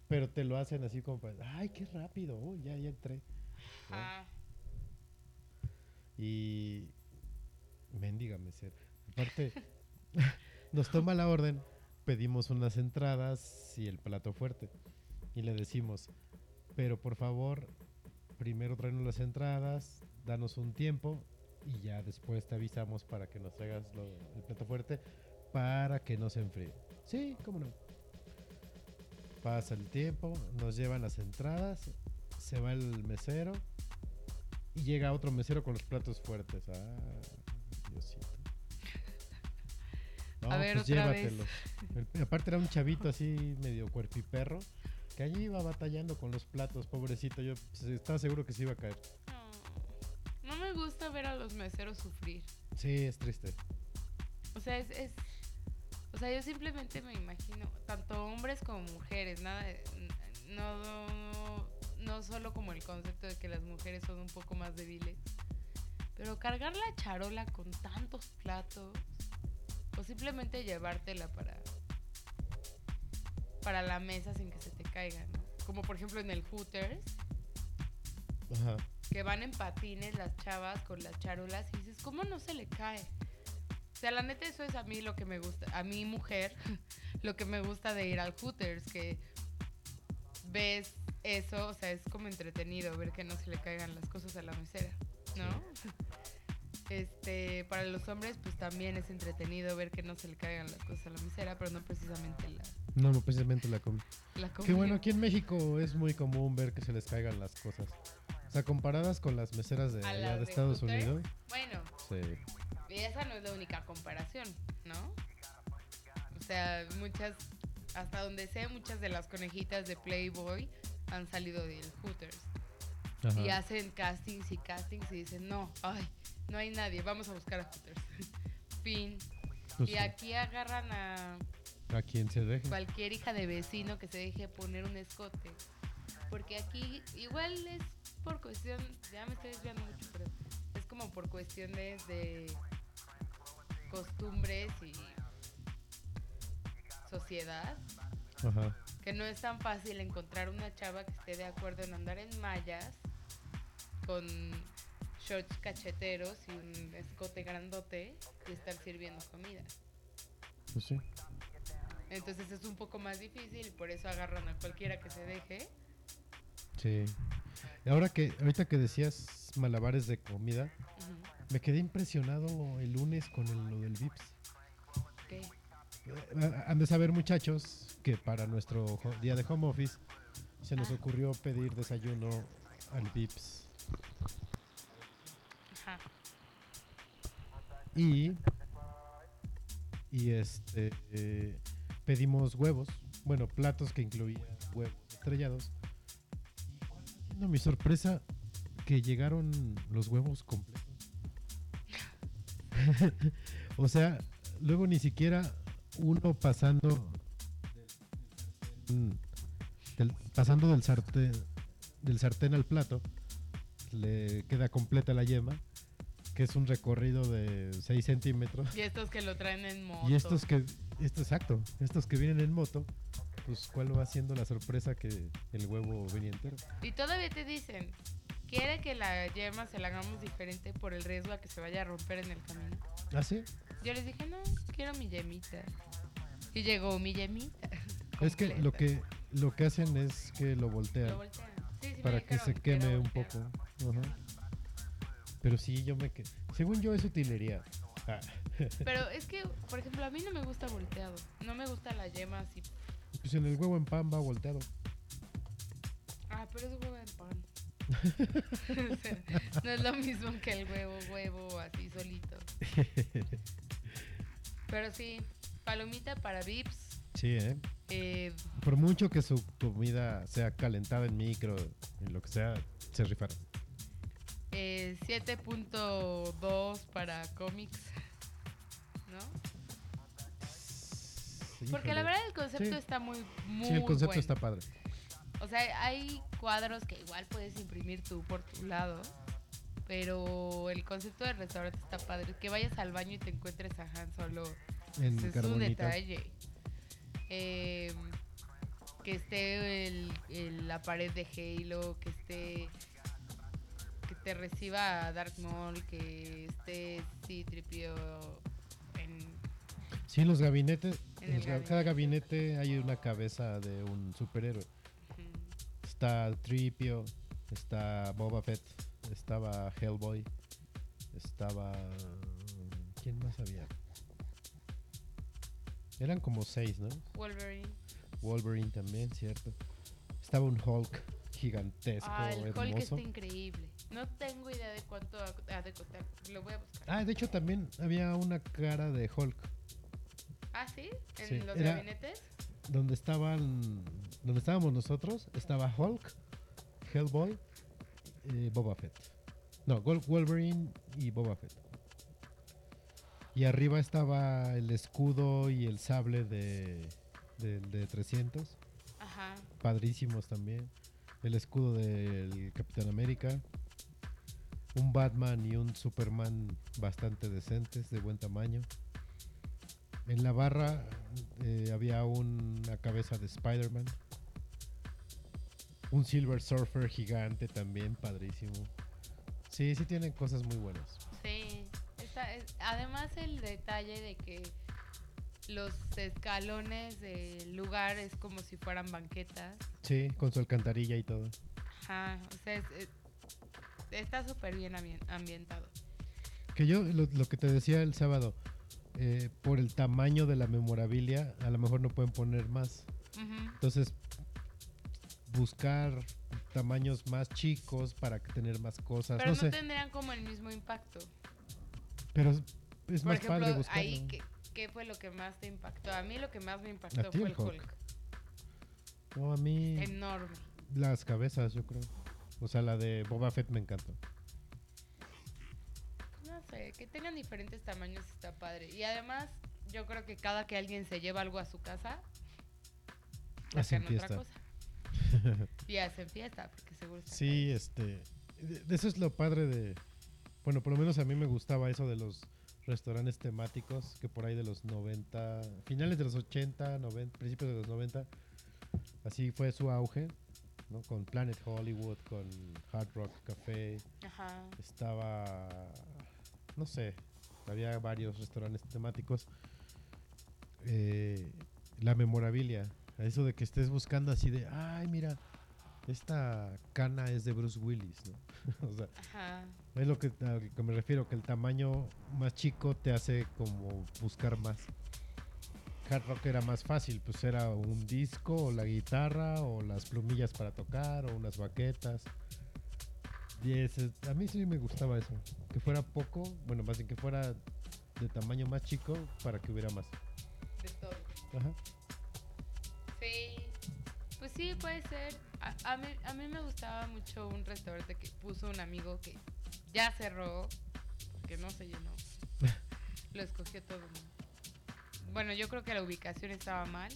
Pero te lo hacen así como para, ay, qué rápido, uy, ya, ya entré. ¿no? Ajá. Y. Mendiga mesera. Aparte, nos toma la orden, pedimos unas entradas y el plato fuerte. Y le decimos, pero por favor, primero tráenos las entradas, danos un tiempo y ya después te avisamos para que nos traigas el plato fuerte para que no se enfríe. Sí, cómo no. Pasa el tiempo, nos llevan las entradas, se va el mesero y llega otro mesero con los platos fuertes. Ah. No, A ver, pues otra vez. llévatelos. El- aparte era un chavito así medio cuerpiperro que allí iba batallando con los platos, pobrecito. Yo pues, estaba seguro que se iba a caer. No, no me gusta ver a los meseros sufrir. Sí, es triste. O sea, es, es- O sea, yo simplemente me imagino, tanto hombres como mujeres, nada. no, no solo como el concepto de que las mujeres son un poco más débiles. Pero cargar la charola con tantos platos. O simplemente llevártela para. Para la mesa sin que se te caiga, ¿no? Como por ejemplo en el Hooters. Ajá. que van en patines las chavas con las charolas y dices, ¿cómo no se le cae? O sea, la neta eso es a mí lo que me gusta, a mi mujer, lo que me gusta de ir al Hooters, que ves eso, o sea, es como entretenido ver que no se le caigan las cosas a la mesera, ¿no? Este, para los hombres pues también es entretenido ver que no se le caigan las cosas a la mesera, pero no precisamente la, No, no, precisamente la comida. la comida. bueno, aquí en México es muy común ver que se les caigan las cosas. O sea, comparadas con las meseras de ¿A allá las de Estados? Unidos. Bueno, Sí. Y esa no es la única comparación, ¿no? O sea, muchas, hasta donde sé, muchas de las conejitas de Playboy han salido del Hooters. Ajá. Y hacen castings y castings y dicen, no, ay, no hay nadie, vamos a buscar a Hooters. fin. Pues y sí. aquí agarran a A quien se deje. cualquier hija de vecino que se deje poner un escote. Porque aquí igual es por cuestión, ya me estoy desviando mucho, pero es como por cuestiones de costumbres y sociedad, Ajá. que no es tan fácil encontrar una chava que esté de acuerdo en andar en mallas con shorts cacheteros y un escote grandote y estar sirviendo comida. Pues sí. Entonces es un poco más difícil y por eso agarran a cualquiera que se deje. Sí. Ahora que, ahorita que decías malabares de comida, me quedé impresionado el lunes con el- lo del Vips. Ok. Eh, Han de saber muchachos que para nuestro día de home office se nos Ah. ocurrió pedir desayuno al Vips. Y, y este, eh, pedimos huevos, bueno, platos que incluían huevos estrellados. No, mi sorpresa, que llegaron los huevos completos. o sea, luego ni siquiera uno pasando del- pasando del sartén del sartén al plato le queda completa la yema que es un recorrido de 6 centímetros Y estos que lo traen en moto. y estos que esto exacto estos que vienen en moto pues cuál va siendo la sorpresa que el huevo venía entero Y todavía te dicen, ¿quiere que la yema se la hagamos diferente por el riesgo a que se vaya a romper en el camino? ¿Ah, sí? Yo les dije, no, quiero mi yemita. Y llegó mi yemita. es que lo que lo que hacen es que lo voltean Lo voltean. Sí, sí para que se queme un poco Ajá. Pero sí yo me que según yo es utilería Ah. Pero es que, por ejemplo, a mí no me gusta volteado. No me gusta la yema así. pues en el huevo en pan va volteado Ah, pero es huevo en pan. O sea, no es lo mismo que el huevo, huevo, así solito. Pero sí, palomita para Vips. sí eh Eh, Por mucho que su comida sea calentada en micro, en lo que sea, se rifaron. Eh, 7.2 para cómics. ¿No? Porque la verdad el concepto Sí. está muy, muy Sí, el concepto bueno. está padre. O sea, hay cuadros que igual puedes imprimir tú por tu lado. Pero el concepto del restaurante está padre. Que vayas al baño y te encuentres a Han Solo. En es un detalle. Eh, que esté el- el- la pared de Halo, que esté. Te reciba Dark Maul, que esté C-Tripio en. Sí, los gabinetes. En los ga- cada gabinete hay una cabeza de un superhéroe. mm, Está Tripio, está Boba Fett, estaba Hellboy, estaba. ¿Quién más había? Eran como seis, ¿no? Wolverine. Wolverine también, cierto. Estaba un Hulk gigantesco, Ah, el Hulk hermoso. está increíble. No tengo idea de cuánto ha de costar. Lo voy a buscar. Ah, de hecho también había una cara de Hulk. Ah, ¿sí? ¿En Sí, los era- gabinetes? Donde estaban. Donde estábamos nosotros, estaba Hulk, Hellboy, eh, Boba Fett. No, Wol- Wolverine y Boba Fett. Y arriba estaba el escudo y el sable de, de, de 300. Ajá. Padrísimos también. El escudo del Capitán América. Un Batman y un Superman bastante decentes, de buen tamaño. En la barra eh, había una cabeza de Spider-Man. Un Silver Surfer gigante también, padrísimo. Sí, sí tienen cosas muy buenas. Sí. Está- es- además el detalle de que los escalones del lugar es como si fueran banquetas. Sí, con su alcantarilla y todo. Ajá. O sea, es- es- está súper bien ambien- ambientado. Que yo, lo, lo que te decía el sábado, eh, por el tamaño de la memorabilia, a lo mejor no pueden poner más. Entonces, buscar tamaños más chicos para tener más cosas. Pero no no, sé, tendrían como el mismo impacto. pero es, es Por más padre ejemplo, buscarlo. ahí, ¿qué, qué fue lo que más te impactó? A mí lo que más me impactó fue el el Hulk. Hulk. No, a mí Enorme. las cabezas, yo creo. O sea, la de Boba Fett me encantó. No sé, que tengan diferentes tamaños está padre. Y además, yo creo que cada que alguien se lleva algo a su casa, Hacen hacen otra fiesta. cosa. Y hacen fiesta, porque seguro está Sí, este. de- de Eso es lo padre de. Bueno, por lo menos a mí me gustaba eso de los restaurantes temáticos que por ahí de los 90, finales de los 80, 90, principios de los 90, así fue su auge, ¿no? Con Planet Hollywood, con Hard Rock Café. Ajá. estaba, no sé, había varios restaurantes temáticos. Eh, la memorabilia, eso de que estés buscando así de, ay, mira, esta cana es de Bruce Willis, ¿no? o sea, Ajá. es lo que, a lo que me refiero, que el tamaño más chico te hace como buscar más. Hard rock era más fácil, pues era un disco o la guitarra o las plumillas para tocar o unas baquetas. Y ese- a mí sí me gustaba eso, que fuera poco, bueno, más bien que fuera de tamaño más chico para que hubiera más. De todo. Ajá. Sí. Pues sí, puede ser. A, a mí, a mí me gustaba mucho un restaurante que puso un amigo que ya cerró, que no se llenó. Lo escogió todo. el mundo. Bueno, yo creo que la ubicación estaba mal.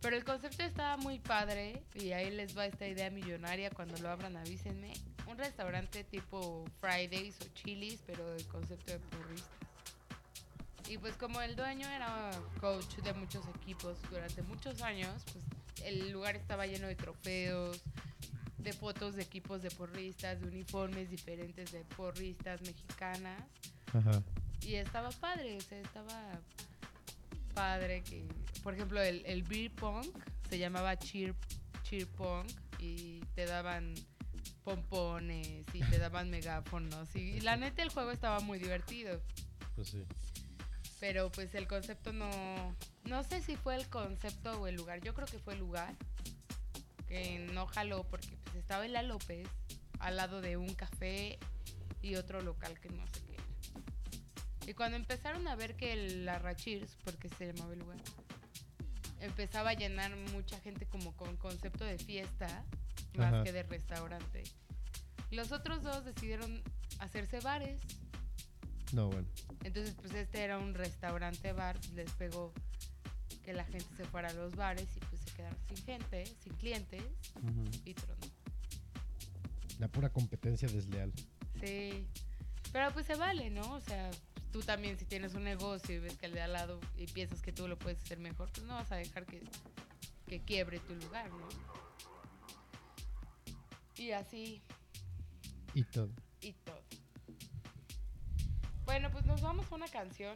Pero el concepto estaba muy padre y ahí les va esta idea millonaria. Cuando lo abran, avísenme. Un restaurante tipo Fridays o Chili's, pero del concepto de porristas. Y pues como el dueño era coach de muchos equipos durante muchos años, pues el lugar estaba lleno de trofeos, de fotos de equipos de porristas, de uniformes diferentes de porristas mexicanas. Ajá. Y estaba padre, o sea, estaba padre que, por ejemplo, el, el beer punk se llamaba cheer, cheer punk y te daban pompones y te daban megáfonos y, y la neta el juego estaba muy divertido. Pues sí. Pero pues el concepto no. No sé si fue el concepto o el lugar. Yo creo que fue el lugar. Que no jaló porque pues estaba en la López al lado de un café y otro local que no sé. Y cuando empezaron a ver que el Arrachirs, porque se llamaba el lugar, empezaba a llenar mucha gente como con concepto de fiesta más Ajá. que de restaurante. Los otros dos decidieron hacerse bares. No, bueno. Entonces, pues este era un restaurante bar, les pegó que la gente se fuera a los bares y pues se quedaron sin gente, sin clientes y tronó. La pura competencia desleal. Sí, pero pues se vale, ¿no? O sea, tú también si tienes un negocio y ves que el de al lado y piensas que tú lo puedes hacer mejor, pues no vas a dejar que, que quiebre tu lugar, ¿no? Y así Y todo. y todo. Bueno, pues nos vamos a una canción.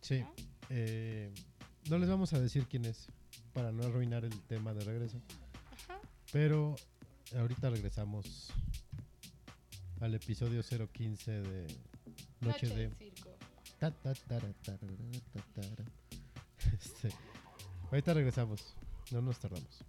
Sí. ¿no? eh, no les vamos a decir quién es para no arruinar el tema de regreso. Ajá. Pero ahorita regresamos al episodio 015 de Noche, de... del Este, ahorita regresamos. No nos tardamos.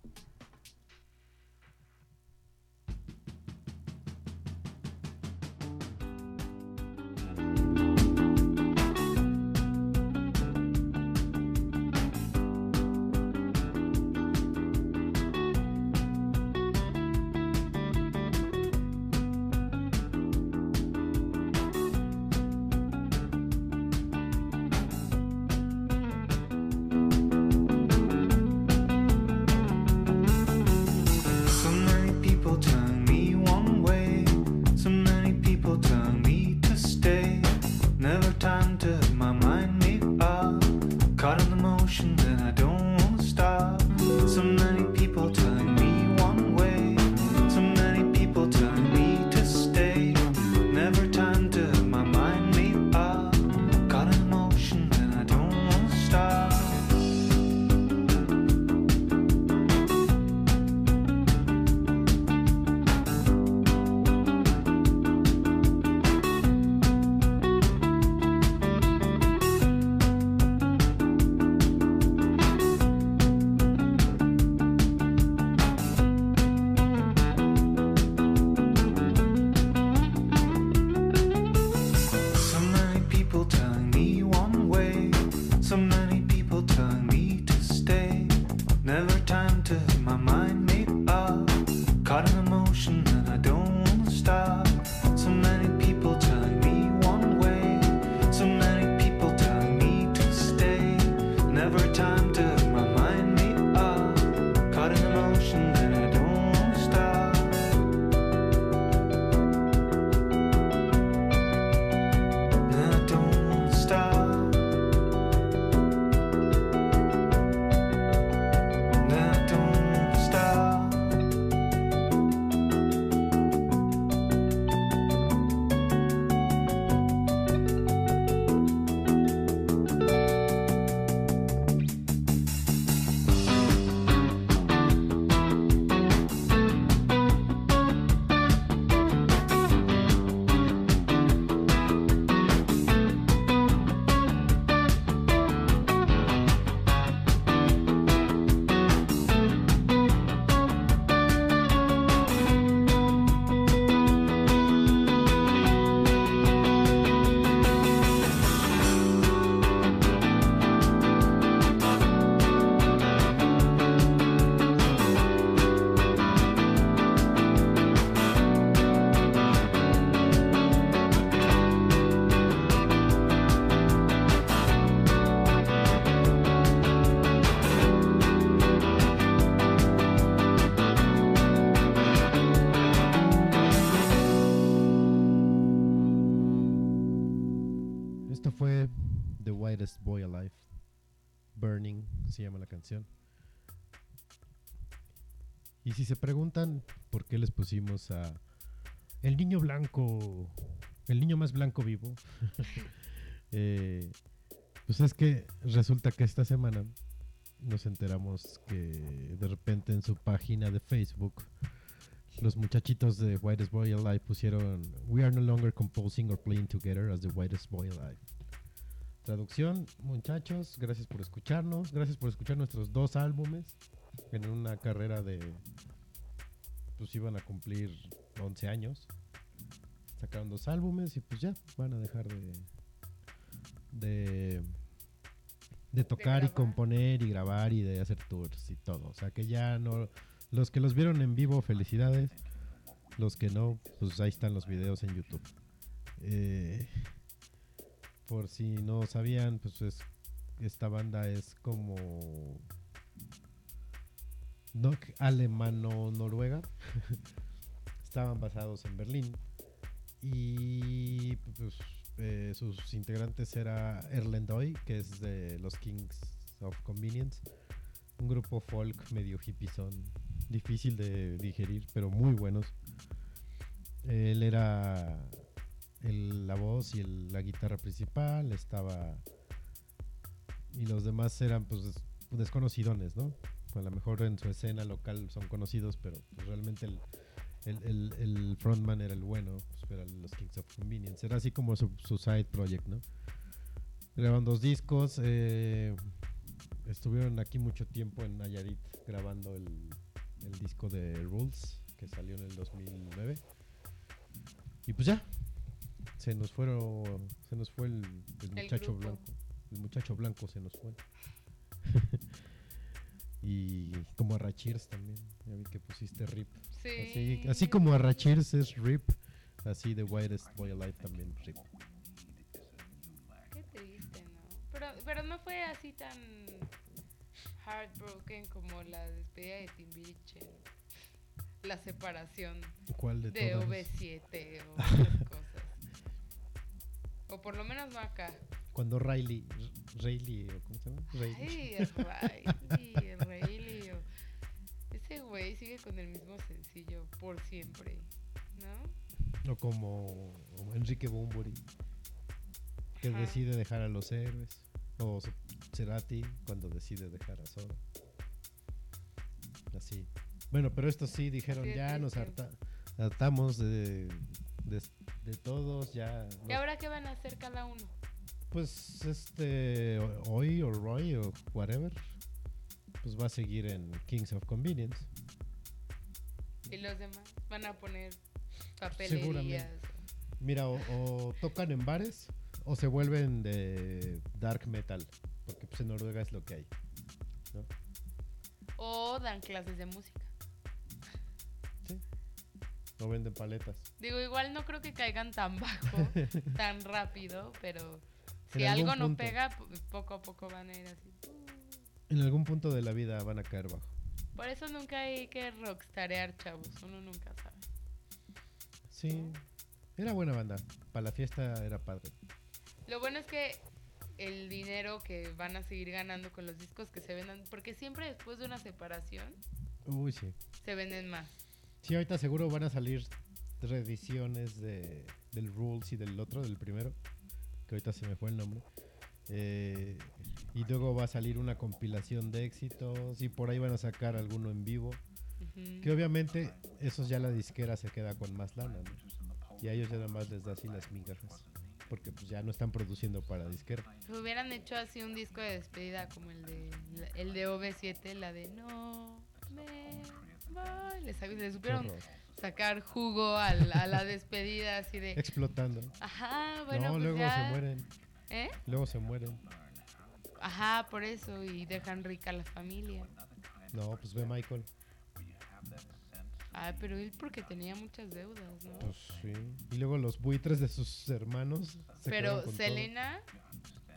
Boy Alive. Burning se llama la canción. Y si se preguntan por qué les pusimos a El niño blanco, el niño más blanco vivo, eh, pues es que resulta que esta semana nos enteramos que de repente en su página de Facebook los muchachitos de Whitest Boy Alive pusieron We are no longer composing or playing together as the Whitest Boy Alive. Traducción, muchachos, gracias por escucharnos, gracias por escuchar nuestros dos álbumes en una carrera de pues iban a cumplir 11 años. Sacaron dos álbumes y pues ya van a dejar de de de tocar y componer y grabar y de hacer tours y todo. O sea que ya no los que los vieron en vivo, felicidades. Los que no, pues ahí están los videos en YouTube. Eh, por si no sabían, pues es- esta banda es como no, alemano-noruega. Estaban basados en Berlín. Y pues, eh, sus integrantes era Erlendoy, que es de los Kings of Convenience. Un grupo folk medio hippie son difícil de digerir, pero muy buenos. Él era el- la voz y el- la guitarra principal, estaba y los demás eran pues des- desconocidones, ¿no? A lo mejor en su escena local son conocidos, pero pues, realmente el, el, el- frontman era el bueno, pues, eran los Kings of Convenience. Era así como su, su side project, ¿no? Grabaron dos discos, eh, estuvieron aquí mucho tiempo en Nayarit grabando el, el disco de Rules, que salió en el 2009. Y pues ya, se nos fueron, se nos fue el, el El muchacho grupo. blanco. El muchacho blanco se nos fue. y como a Rachirs también. Ya vi que pusiste RIP. Sí. Así, así como a Rachirs es RIP, así The Whitest Boy Alive también RIP. Qué triste, ¿no? Pero, pero no fue así tan heartbroken como la despedida de Timbiriche. La separación ¿Cuál de, de todas? OV7 o. O por lo menos no acá. Cuando Riley, Riley, ¿o ¿cómo se llama? Riley. Ay, Riley, Riley. Ese güey sigue con el mismo sencillo por siempre, ¿no? O como Enrique Bumburi, que Ajá. decide dejar a los héroes. O Cerati, cuando decide dejar a Soda. Así. Bueno, pero estos sí dijeron, ya nos harta- hartamos de, de, de todos, ya. ¿Y ahora qué van a hacer cada uno? Pues este, hoy o Roy o whatever, pues va a seguir en Kings of Convenience. ¿Y los demás? ¿Van a poner Seguramente. papelerías? Mira, o, o tocan en bares o se vuelven de dark metal, porque pues en Noruega es lo que hay. ¿no? O dan clases de música. Sí. O venden paletas. Digo, igual no creo que caigan tan bajo, tan rápido, pero si En algo no punto. pega, po- poco a poco van a ir así. En algún punto de la vida van a caer bajo. Por eso nunca hay que rockstarear, chavos. Uno nunca sabe. Sí. Era buena banda. Para la fiesta era padre. Lo bueno es que el dinero que van a seguir ganando con los discos que se vendan, porque siempre después de una separación Uy, sí. se venden más. Sí, ahorita seguro van a salir reediciones de, del Rules y del otro, del primero, que ahorita se me fue el nombre. Eh, y luego va a salir una compilación de éxitos y por ahí van a sacar alguno en vivo. Que obviamente esos ya la disquera se queda con más lana, ¿no? Y a ellos ya nada más les da así las migajas. Porque pues ya no están produciendo para disquera. Hubieran hecho así un disco de despedida como el de el de OV7, la de No me voy. Les, les supieron sacar jugo al- a la despedida así de Explotando. Ajá, bueno, no, pues luego ya. se mueren. ¿Eh? Luego se mueren. Ajá, por eso y dejan rica a la familia. No, pues ve Michael. Ah, pero él porque tenía muchas deudas, ¿no? Pues sí. Y luego los buitres de sus hermanos. se Pero con todo. Selena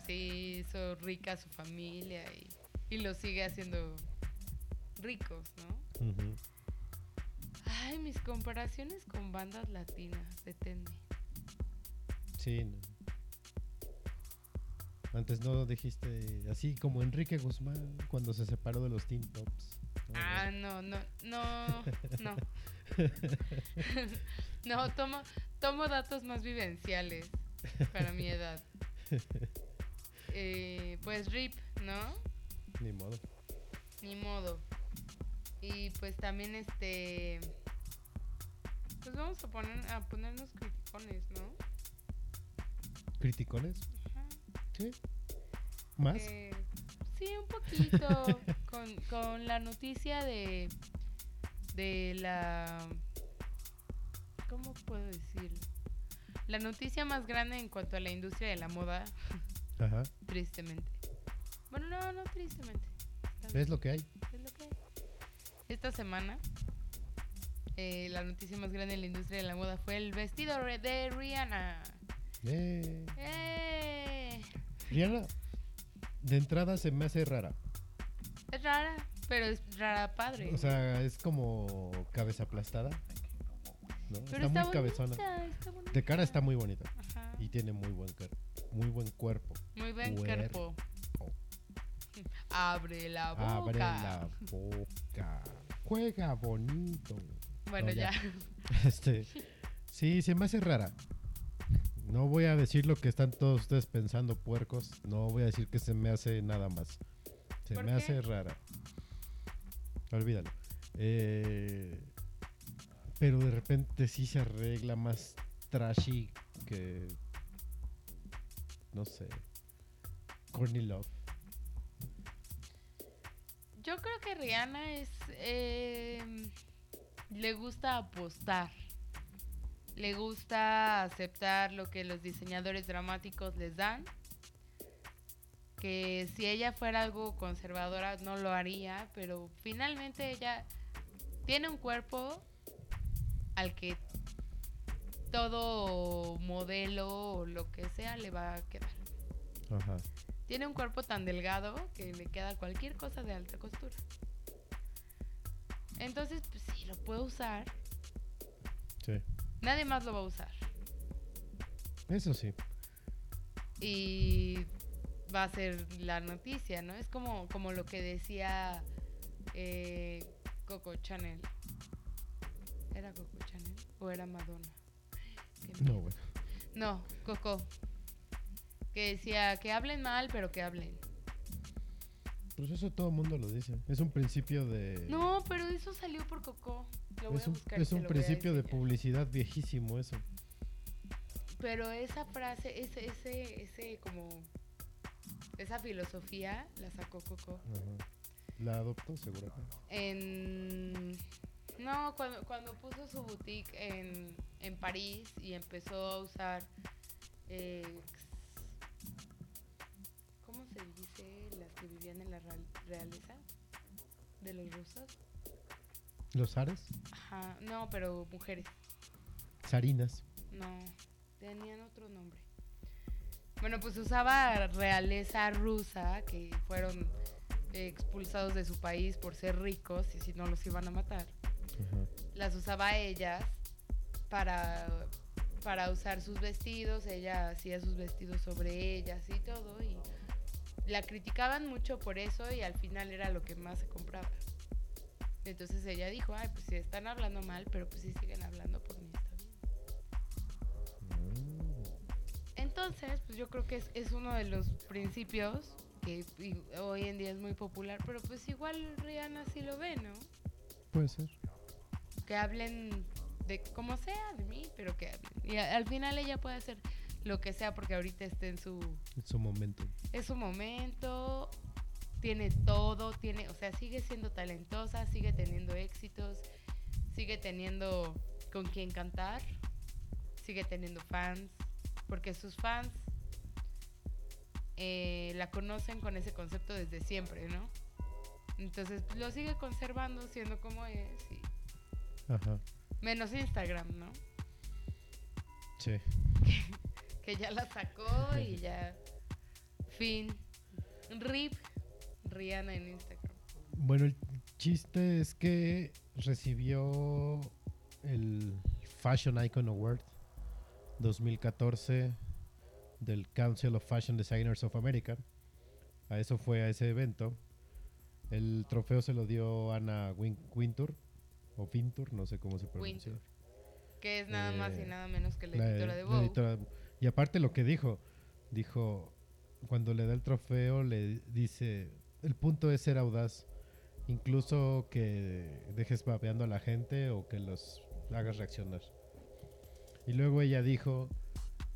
sí hizo rica a su familia y, y lo sigue haciendo ricos, ¿no? Ay, mis comparaciones con bandas latinas, deténme. Sí. no. Antes no dijiste así como Enrique Guzmán cuando se separó de los Teen Tops. No, Ah, no, no, no, no. no, tomo, tomo datos más vivenciales para mi edad. Eh, pues RIP, ¿no? Ni modo. Ni modo. Y pues también este. Pues vamos a poner a ponernos criticones, ¿no? ¿Criticones? Ajá. Sí. ¿Más? Eh, sí, un poquito. con, con la noticia de. De la. ¿Cómo puedo decirlo? La noticia más grande en cuanto a la industria de la moda, Ajá. tristemente. Bueno, no, no tristemente. Hay. Es lo que hay. Esta semana, eh, la noticia más grande en la industria de la moda fue el vestido de Rihanna. Eh, ¡Eh! Rihanna, de entrada se me hace rara. Es rara, pero es rara padre. O sea, es como cabeza aplastada. ¿no? pero está, muy cabezona. está. De cara está muy bonita. Ajá. Y tiene muy buen, muy buen cuerpo. Muy buen cuerpo. cuerpo. Abre la boca. Abre la boca. Juega bonito. Bueno, No, ya. Este, sí, se me hace rara. No voy a decir lo que están todos ustedes pensando, puercos. No voy a decir que se me hace nada más. Se ¿Por me qué? hace rara. Olvídalo. Eh, pero de repente sí se arregla más trashy que. No sé. Courtney Love. Yo creo que Rihanna es. eh, le gusta apostar. Le gusta aceptar lo que los diseñadores dramáticos les dan. Que si ella fuera algo conservadora no lo haría, pero finalmente ella tiene un cuerpo al que todo modelo o lo que sea le va a quedar. Ajá. Tiene un cuerpo tan delgado que le queda cualquier cosa de alta costura. Entonces, pues sí, lo puedo usar. Sí. Nadie más lo va a usar. Eso sí. Y va a ser la noticia, ¿no? Es como, como lo que decía eh, Coco Chanel. ¿Era Coco Chanel o era Madonna? No, bueno. No, Coco. Que decía que hablen mal, pero que hablen. Pues eso todo el mundo lo dice. Es un principio de. No, pero eso salió por Coco. Lo voy es a un, buscar y es un lo a principio de publicidad viejísimo eso. Pero esa frase, ese, ese, ese como esa filosofía la sacó Coco Ajá. La adoptó seguramente. en no cuando, cuando puso su boutique en, en París y empezó a usar eh, la realeza de los rusos? Los Ares, Ajá, no, pero mujeres. Sarinas. No, tenían otro nombre. Bueno, pues usaba realeza rusa, que fueron eh, expulsados de su país por ser ricos y si no los iban a matar. Las usaba ellas para, para usar sus vestidos, ella hacía sus vestidos sobre ellas y todo, y la criticaban mucho por eso y al final era lo que más se compraba. Entonces ella dijo, ay, pues si están hablando mal, pero pues si siguen hablando por mí está bien. Mm. Entonces, pues yo creo que es, es uno de los principios que hoy en día es muy popular, pero pues igual Rihanna sí lo ve, ¿no? Puede ser. Que hablen de como sea de mí, pero que hablen. Y al final ella puede hacer lo que sea porque ahorita está en su En su momento. es su momento, tiene todo, tiene, o sea, sigue siendo talentosa, sigue teniendo éxitos, sigue teniendo con quien cantar, sigue teniendo fans, porque sus fans eh, la conocen con ese concepto desde siempre, ¿no? Entonces pues, lo sigue conservando siendo como es, y- Ajá. menos Instagram, ¿no? Sí. Que ya la sacó y ya, fin, rip, Rihanna en Instagram. Bueno, el chiste es que recibió el Fashion Icon Award 2014 del Council of Fashion Designers of America. A eso fue a ese evento. El trofeo se lo dio Ana Win- Wintour, o Vintour, no sé cómo se pronuncia. Wintour, Que es nada más y Eh, nada menos que la, La- editora de Vogue. Y aparte lo que dijo, dijo, cuando le da el trofeo, le dice, el punto es ser audaz, incluso que dejes babeando a la gente o que los hagas reaccionar. Y luego ella dijo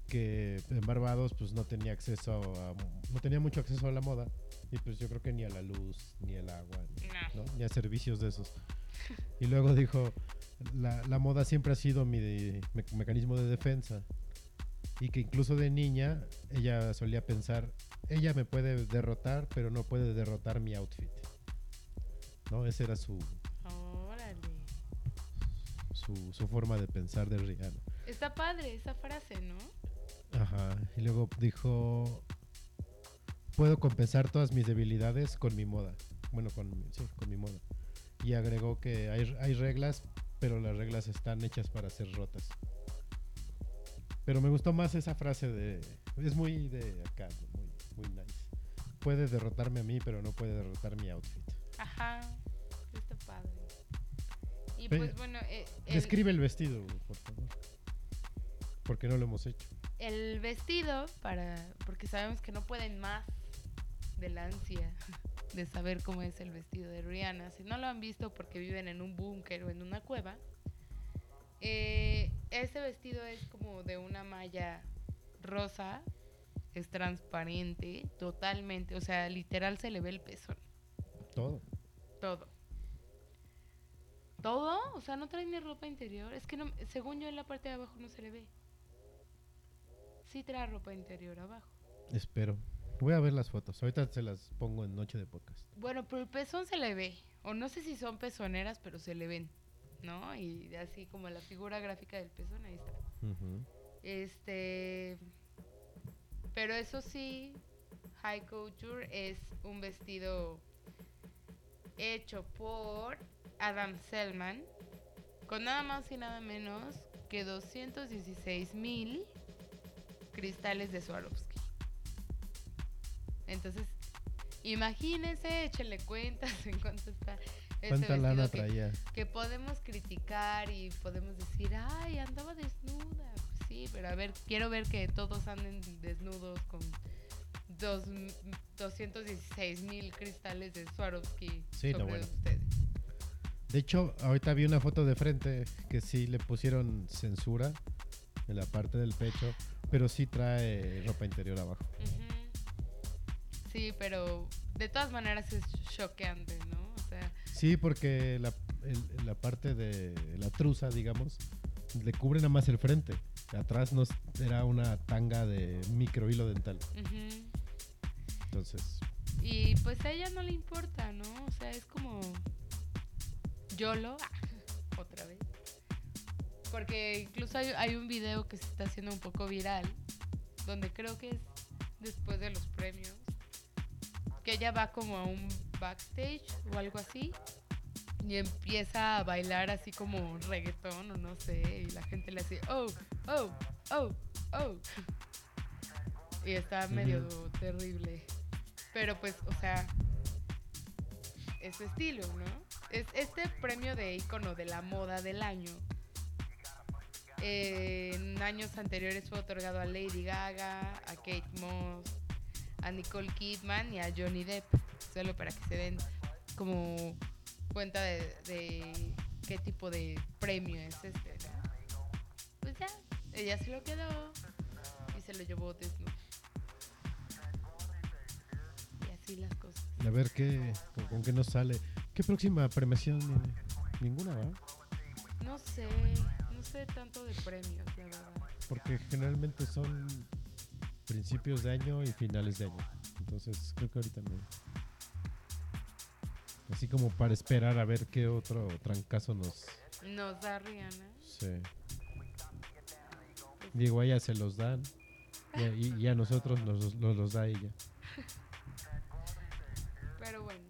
que en Barbados pues no tenía acceso a, no tenía mucho acceso a la moda y pues yo creo que ni a la luz, ni al agua, ni, No. ¿no? ni a servicios de esos. Y luego dijo, la, la moda siempre ha sido mi de- me- mecanismo de defensa. Y que incluso de niña ella solía pensar, ella me puede derrotar, pero no puede derrotar mi outfit. ¿No? Esa era su, Órale. su, su forma de pensar de Rihanna. Está padre esa frase, ¿no? Ajá. Y luego dijo, puedo compensar todas mis debilidades con mi moda. Bueno, con, sí, con mi moda. Y agregó que hay, hay reglas, pero las reglas están hechas para ser rotas. Pero me gustó más esa frase de... Es muy de acá, muy, muy nice. Puede derrotarme a mí, pero no puede derrotar mi outfit. Ajá. Está padre. Y pues bueno, eh, el, Describe el vestido, por favor. Porque no lo hemos hecho. el vestido para porque sabemos que no pueden más de la ansia de saber cómo es el vestido de Rihanna. Si no lo han visto porque viven en un búnker o en una cueva, eh, ese vestido es como de una malla rosa, es transparente, totalmente, o sea, literal se le ve el pezón, Todo. todo. ¿Todo? O sea, no trae ni ropa interior. Es que no, según yo en la parte de abajo no se le ve. Sí trae ropa interior abajo. Espero. Voy a ver las fotos. Ahorita se las pongo en noche de podcast. Bueno, pero el pezón se le ve. O no sé si son pezoneras, pero se le ven. ¿No? Y así como la figura gráfica del pezón, ahí está. Este. Pero eso sí, High Couture es un vestido hecho por Adam Selman con nada más y nada menos que 216 mil cristales de Swarovski. Entonces, imagínense, échenle cuentas en cuánto está. ¿Cuánta lana que- traía? que podemos criticar y podemos decir, ay, andaba desnuda. Pues sí, pero a ver, quiero ver que todos anden desnudos con dos, 216 mil cristales de Swarovski Sí, no, sobre bueno. ustedes. De hecho, ahorita vi una foto de frente que sí le pusieron censura en la parte del pecho, pero sí trae ropa interior abajo. Sí, pero de todas maneras es choqueante, ¿no? Sí, porque la, el- la parte de la truza, digamos, le cubre nada más el frente. Atrás nos era una tanga de micro hilo dental. Entonces, Y pues a ella no le importa, ¿no? O sea, es como YOLO, otra vez. Porque incluso hay, hay un video que se está haciendo un poco viral, donde creo que es después de los premios, que ella va como a un backstage o algo así, y empieza a bailar así como reggaetón o no sé, y la gente le hace, oh, oh, oh, oh. Y está medio terrible. Pero pues, o sea, es su estilo, ¿no? Es este premio de icono de la moda del año. eh, en años anteriores fue otorgado a Lady Gaga, a Kate Moss, a Nicole Kidman y a Johnny Depp. Solo para que se den como cuenta de, de qué tipo de premio es este, ¿no? Pues ya, ella se lo quedó y se lo llevó desnudo. Y así las cosas. a ver qué, con, con qué nos sale. ¿Qué próxima premiación? Ninguna, ¿verdad? No sé, no sé tanto de premios, la verdad. Porque generalmente son principios de año y finales de año. Entonces creo que ahorita no. Así como para esperar a ver qué otro trancazo nos... Nos da Rihanna. Sí. Digo, a ella se los dan y a, y- y a nosotros nos, nos los da ella. Pero bueno.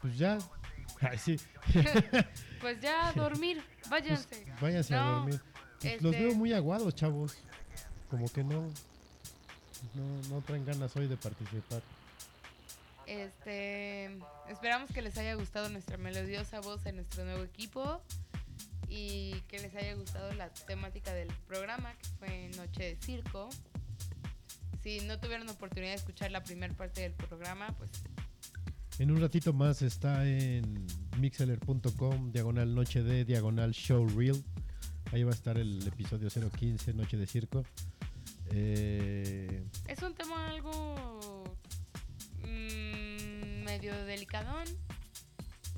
Pues ya, Ay, sí. Pues ya dormir, váyanse. Pues, váyanse a dormir. Pues, Los este- veo muy aguados, chavos. Como que no, no, no traen ganas hoy de participar. Este, esperamos que les haya gustado nuestra melodiosa voz en nuestro nuevo equipo y que les haya gustado la temática del programa, que fue Noche de Circo. Si no tuvieron oportunidad de escuchar la primera parte del programa, pues En un ratito más está en mixeler.com, diagonal noche de, diagonal show reel. Ahí va a estar el episodio 015, Noche de Circo. Eh, es un tema algo mm, medio delicadón,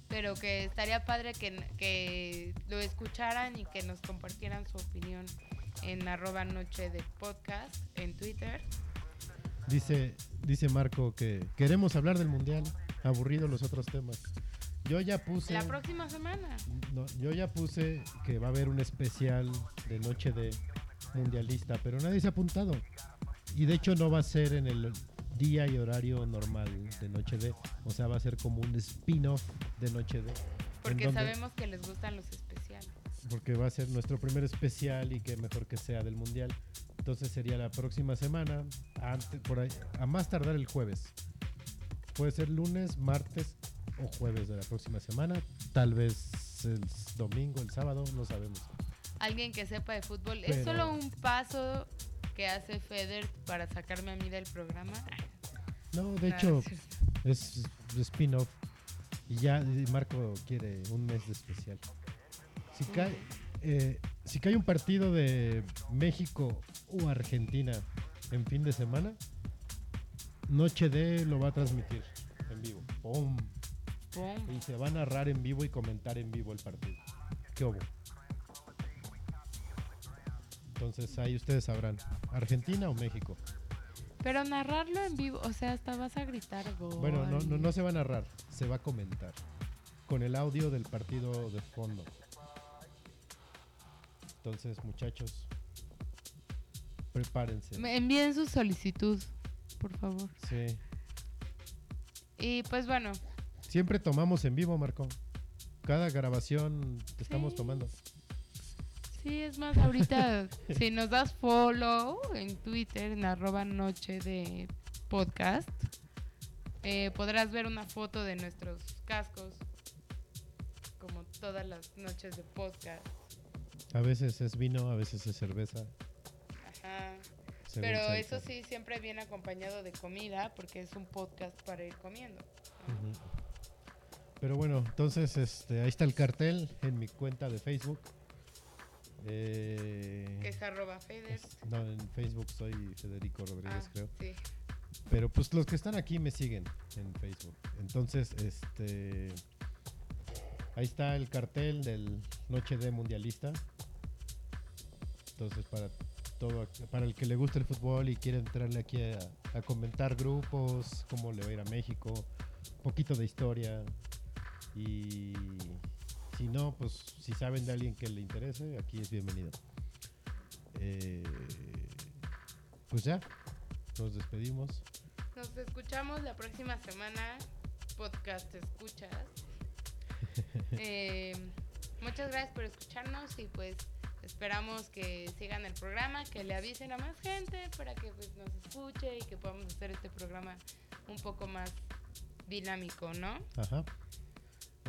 pero que estaría padre que, que lo escucharan y que nos compartieran su opinión en arroba noche de podcast en Twitter. dice, dice Marco que queremos hablar del mundial. Aburrido los otros temas. Yo ya puse. La próxima semana. No, yo ya puse que va a haber un especial de noche de mundialista, pero nadie se ha apuntado. Y de hecho no va a ser en el día y horario normal de noche de, o sea, va a ser como un spin-off de noche de. en Porque sabemos que les gustan los especiales. porque va a ser nuestro primer especial y que mejor que sea del mundial. Entonces sería la próxima semana, antes, por ahí, a más tardar el jueves. Puede ser lunes, martes o jueves de la próxima semana. Tal vez el domingo, el sábado, no sabemos. Alguien que sepa de fútbol. Pero- Es solo un paso que hace Feder para sacarme a mí del programa. No, de hecho, es spin-off. Y ya Marco quiere un mes de especial. Si cae, eh, si cae un partido de México o Argentina en fin de semana, Noche de lo va a transmitir en vivo. ¡Pum! Pum. Y se va a narrar en vivo y comentar en vivo el partido. ¿Qué hubo? Entonces ahí ustedes sabrán, ¿Argentina o México? Pero narrarlo en vivo, o sea, hasta vas a gritar gol. Bueno, no, no, no se va a narrar, se va a comentar. Con el audio del partido de fondo. Entonces, muchachos, prepárense. Me envíen su solicitud, por favor. Sí. Y pues bueno, Siempre tomamos en vivo, Marco. Cada grabación te estamos tomando. sí, es más, ahorita si nos das follow en Twitter, en arroba noche de podcast, eh, podrás ver una foto de nuestros cascos, como todas las noches de podcast. A veces es vino, a veces es cerveza. Ajá. Pero eso sí, siempre viene acompañado de comida, porque es un podcast para ir comiendo. Pero bueno, entonces este, ahí está el cartel en mi cuenta de Facebook. Eh, Que es arroba Feder. no, en Facebook soy Federico Rodríguez, Ah, creo. sí. Pero pues los que están aquí me siguen en Facebook. Entonces, este. Ahí está el cartel del Noche de Mundialista. Entonces, para todo, para el que le gusta el fútbol y quiere entrarle aquí a, a comentar grupos, cómo le va a ir a México, un poquito de historia. Y si no, pues si saben de alguien que le interese, aquí es bienvenido. Eh, pues ya, nos despedimos. Nos escuchamos la próxima semana. Podcast escuchas. Eh, muchas gracias por escucharnos y pues esperamos que sigan el programa, que le avisen a más gente para que pues, nos escuche y que podamos hacer este programa un poco más dinámico, ¿no? Ajá.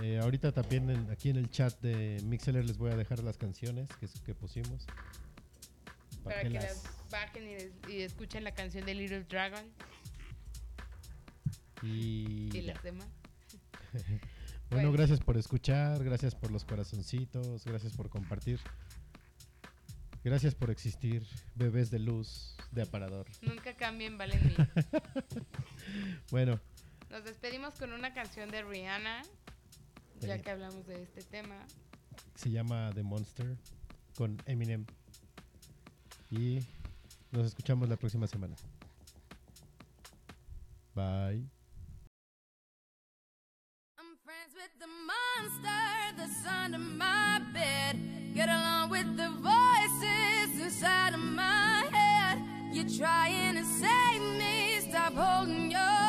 Eh, ahorita también en- aquí en el chat de Mixeler les voy a dejar las canciones que, que pusimos. Para que las bajen y, escuchen la canción de Little Dragon Y, las demás. Bueno, Pues- gracias por escuchar, gracias por los corazoncitos, gracias por compartir. Gracias por existir, bebés de luz, de aparador. Nunca cambien, valen. Bueno, Nos despedimos con una canción de Rihanna, ya que hablamos de este tema. se llama The Monster con Eminem. Y nos escuchamos la próxima semana. Bye. I'm friends with the monster that's under my bed. Get along with the inside of my head. You're trying to save me, stop holding your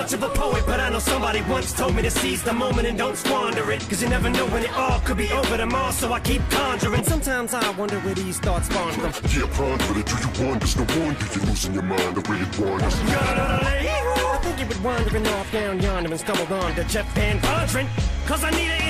much of a poet, but I know somebody once told me to seize the moment and don't squander it. Cause you never know when it all could be over tomorrow, so I keep conjuring. Sometimes I wonder where these thoughts spawn from. Yeah, ponder it. Do you wonder? There's no wonder you're losing your mind the way it wanders. I think it would wandering off down yonder and stumbled on to Jeff Van Vondren. Cause I need an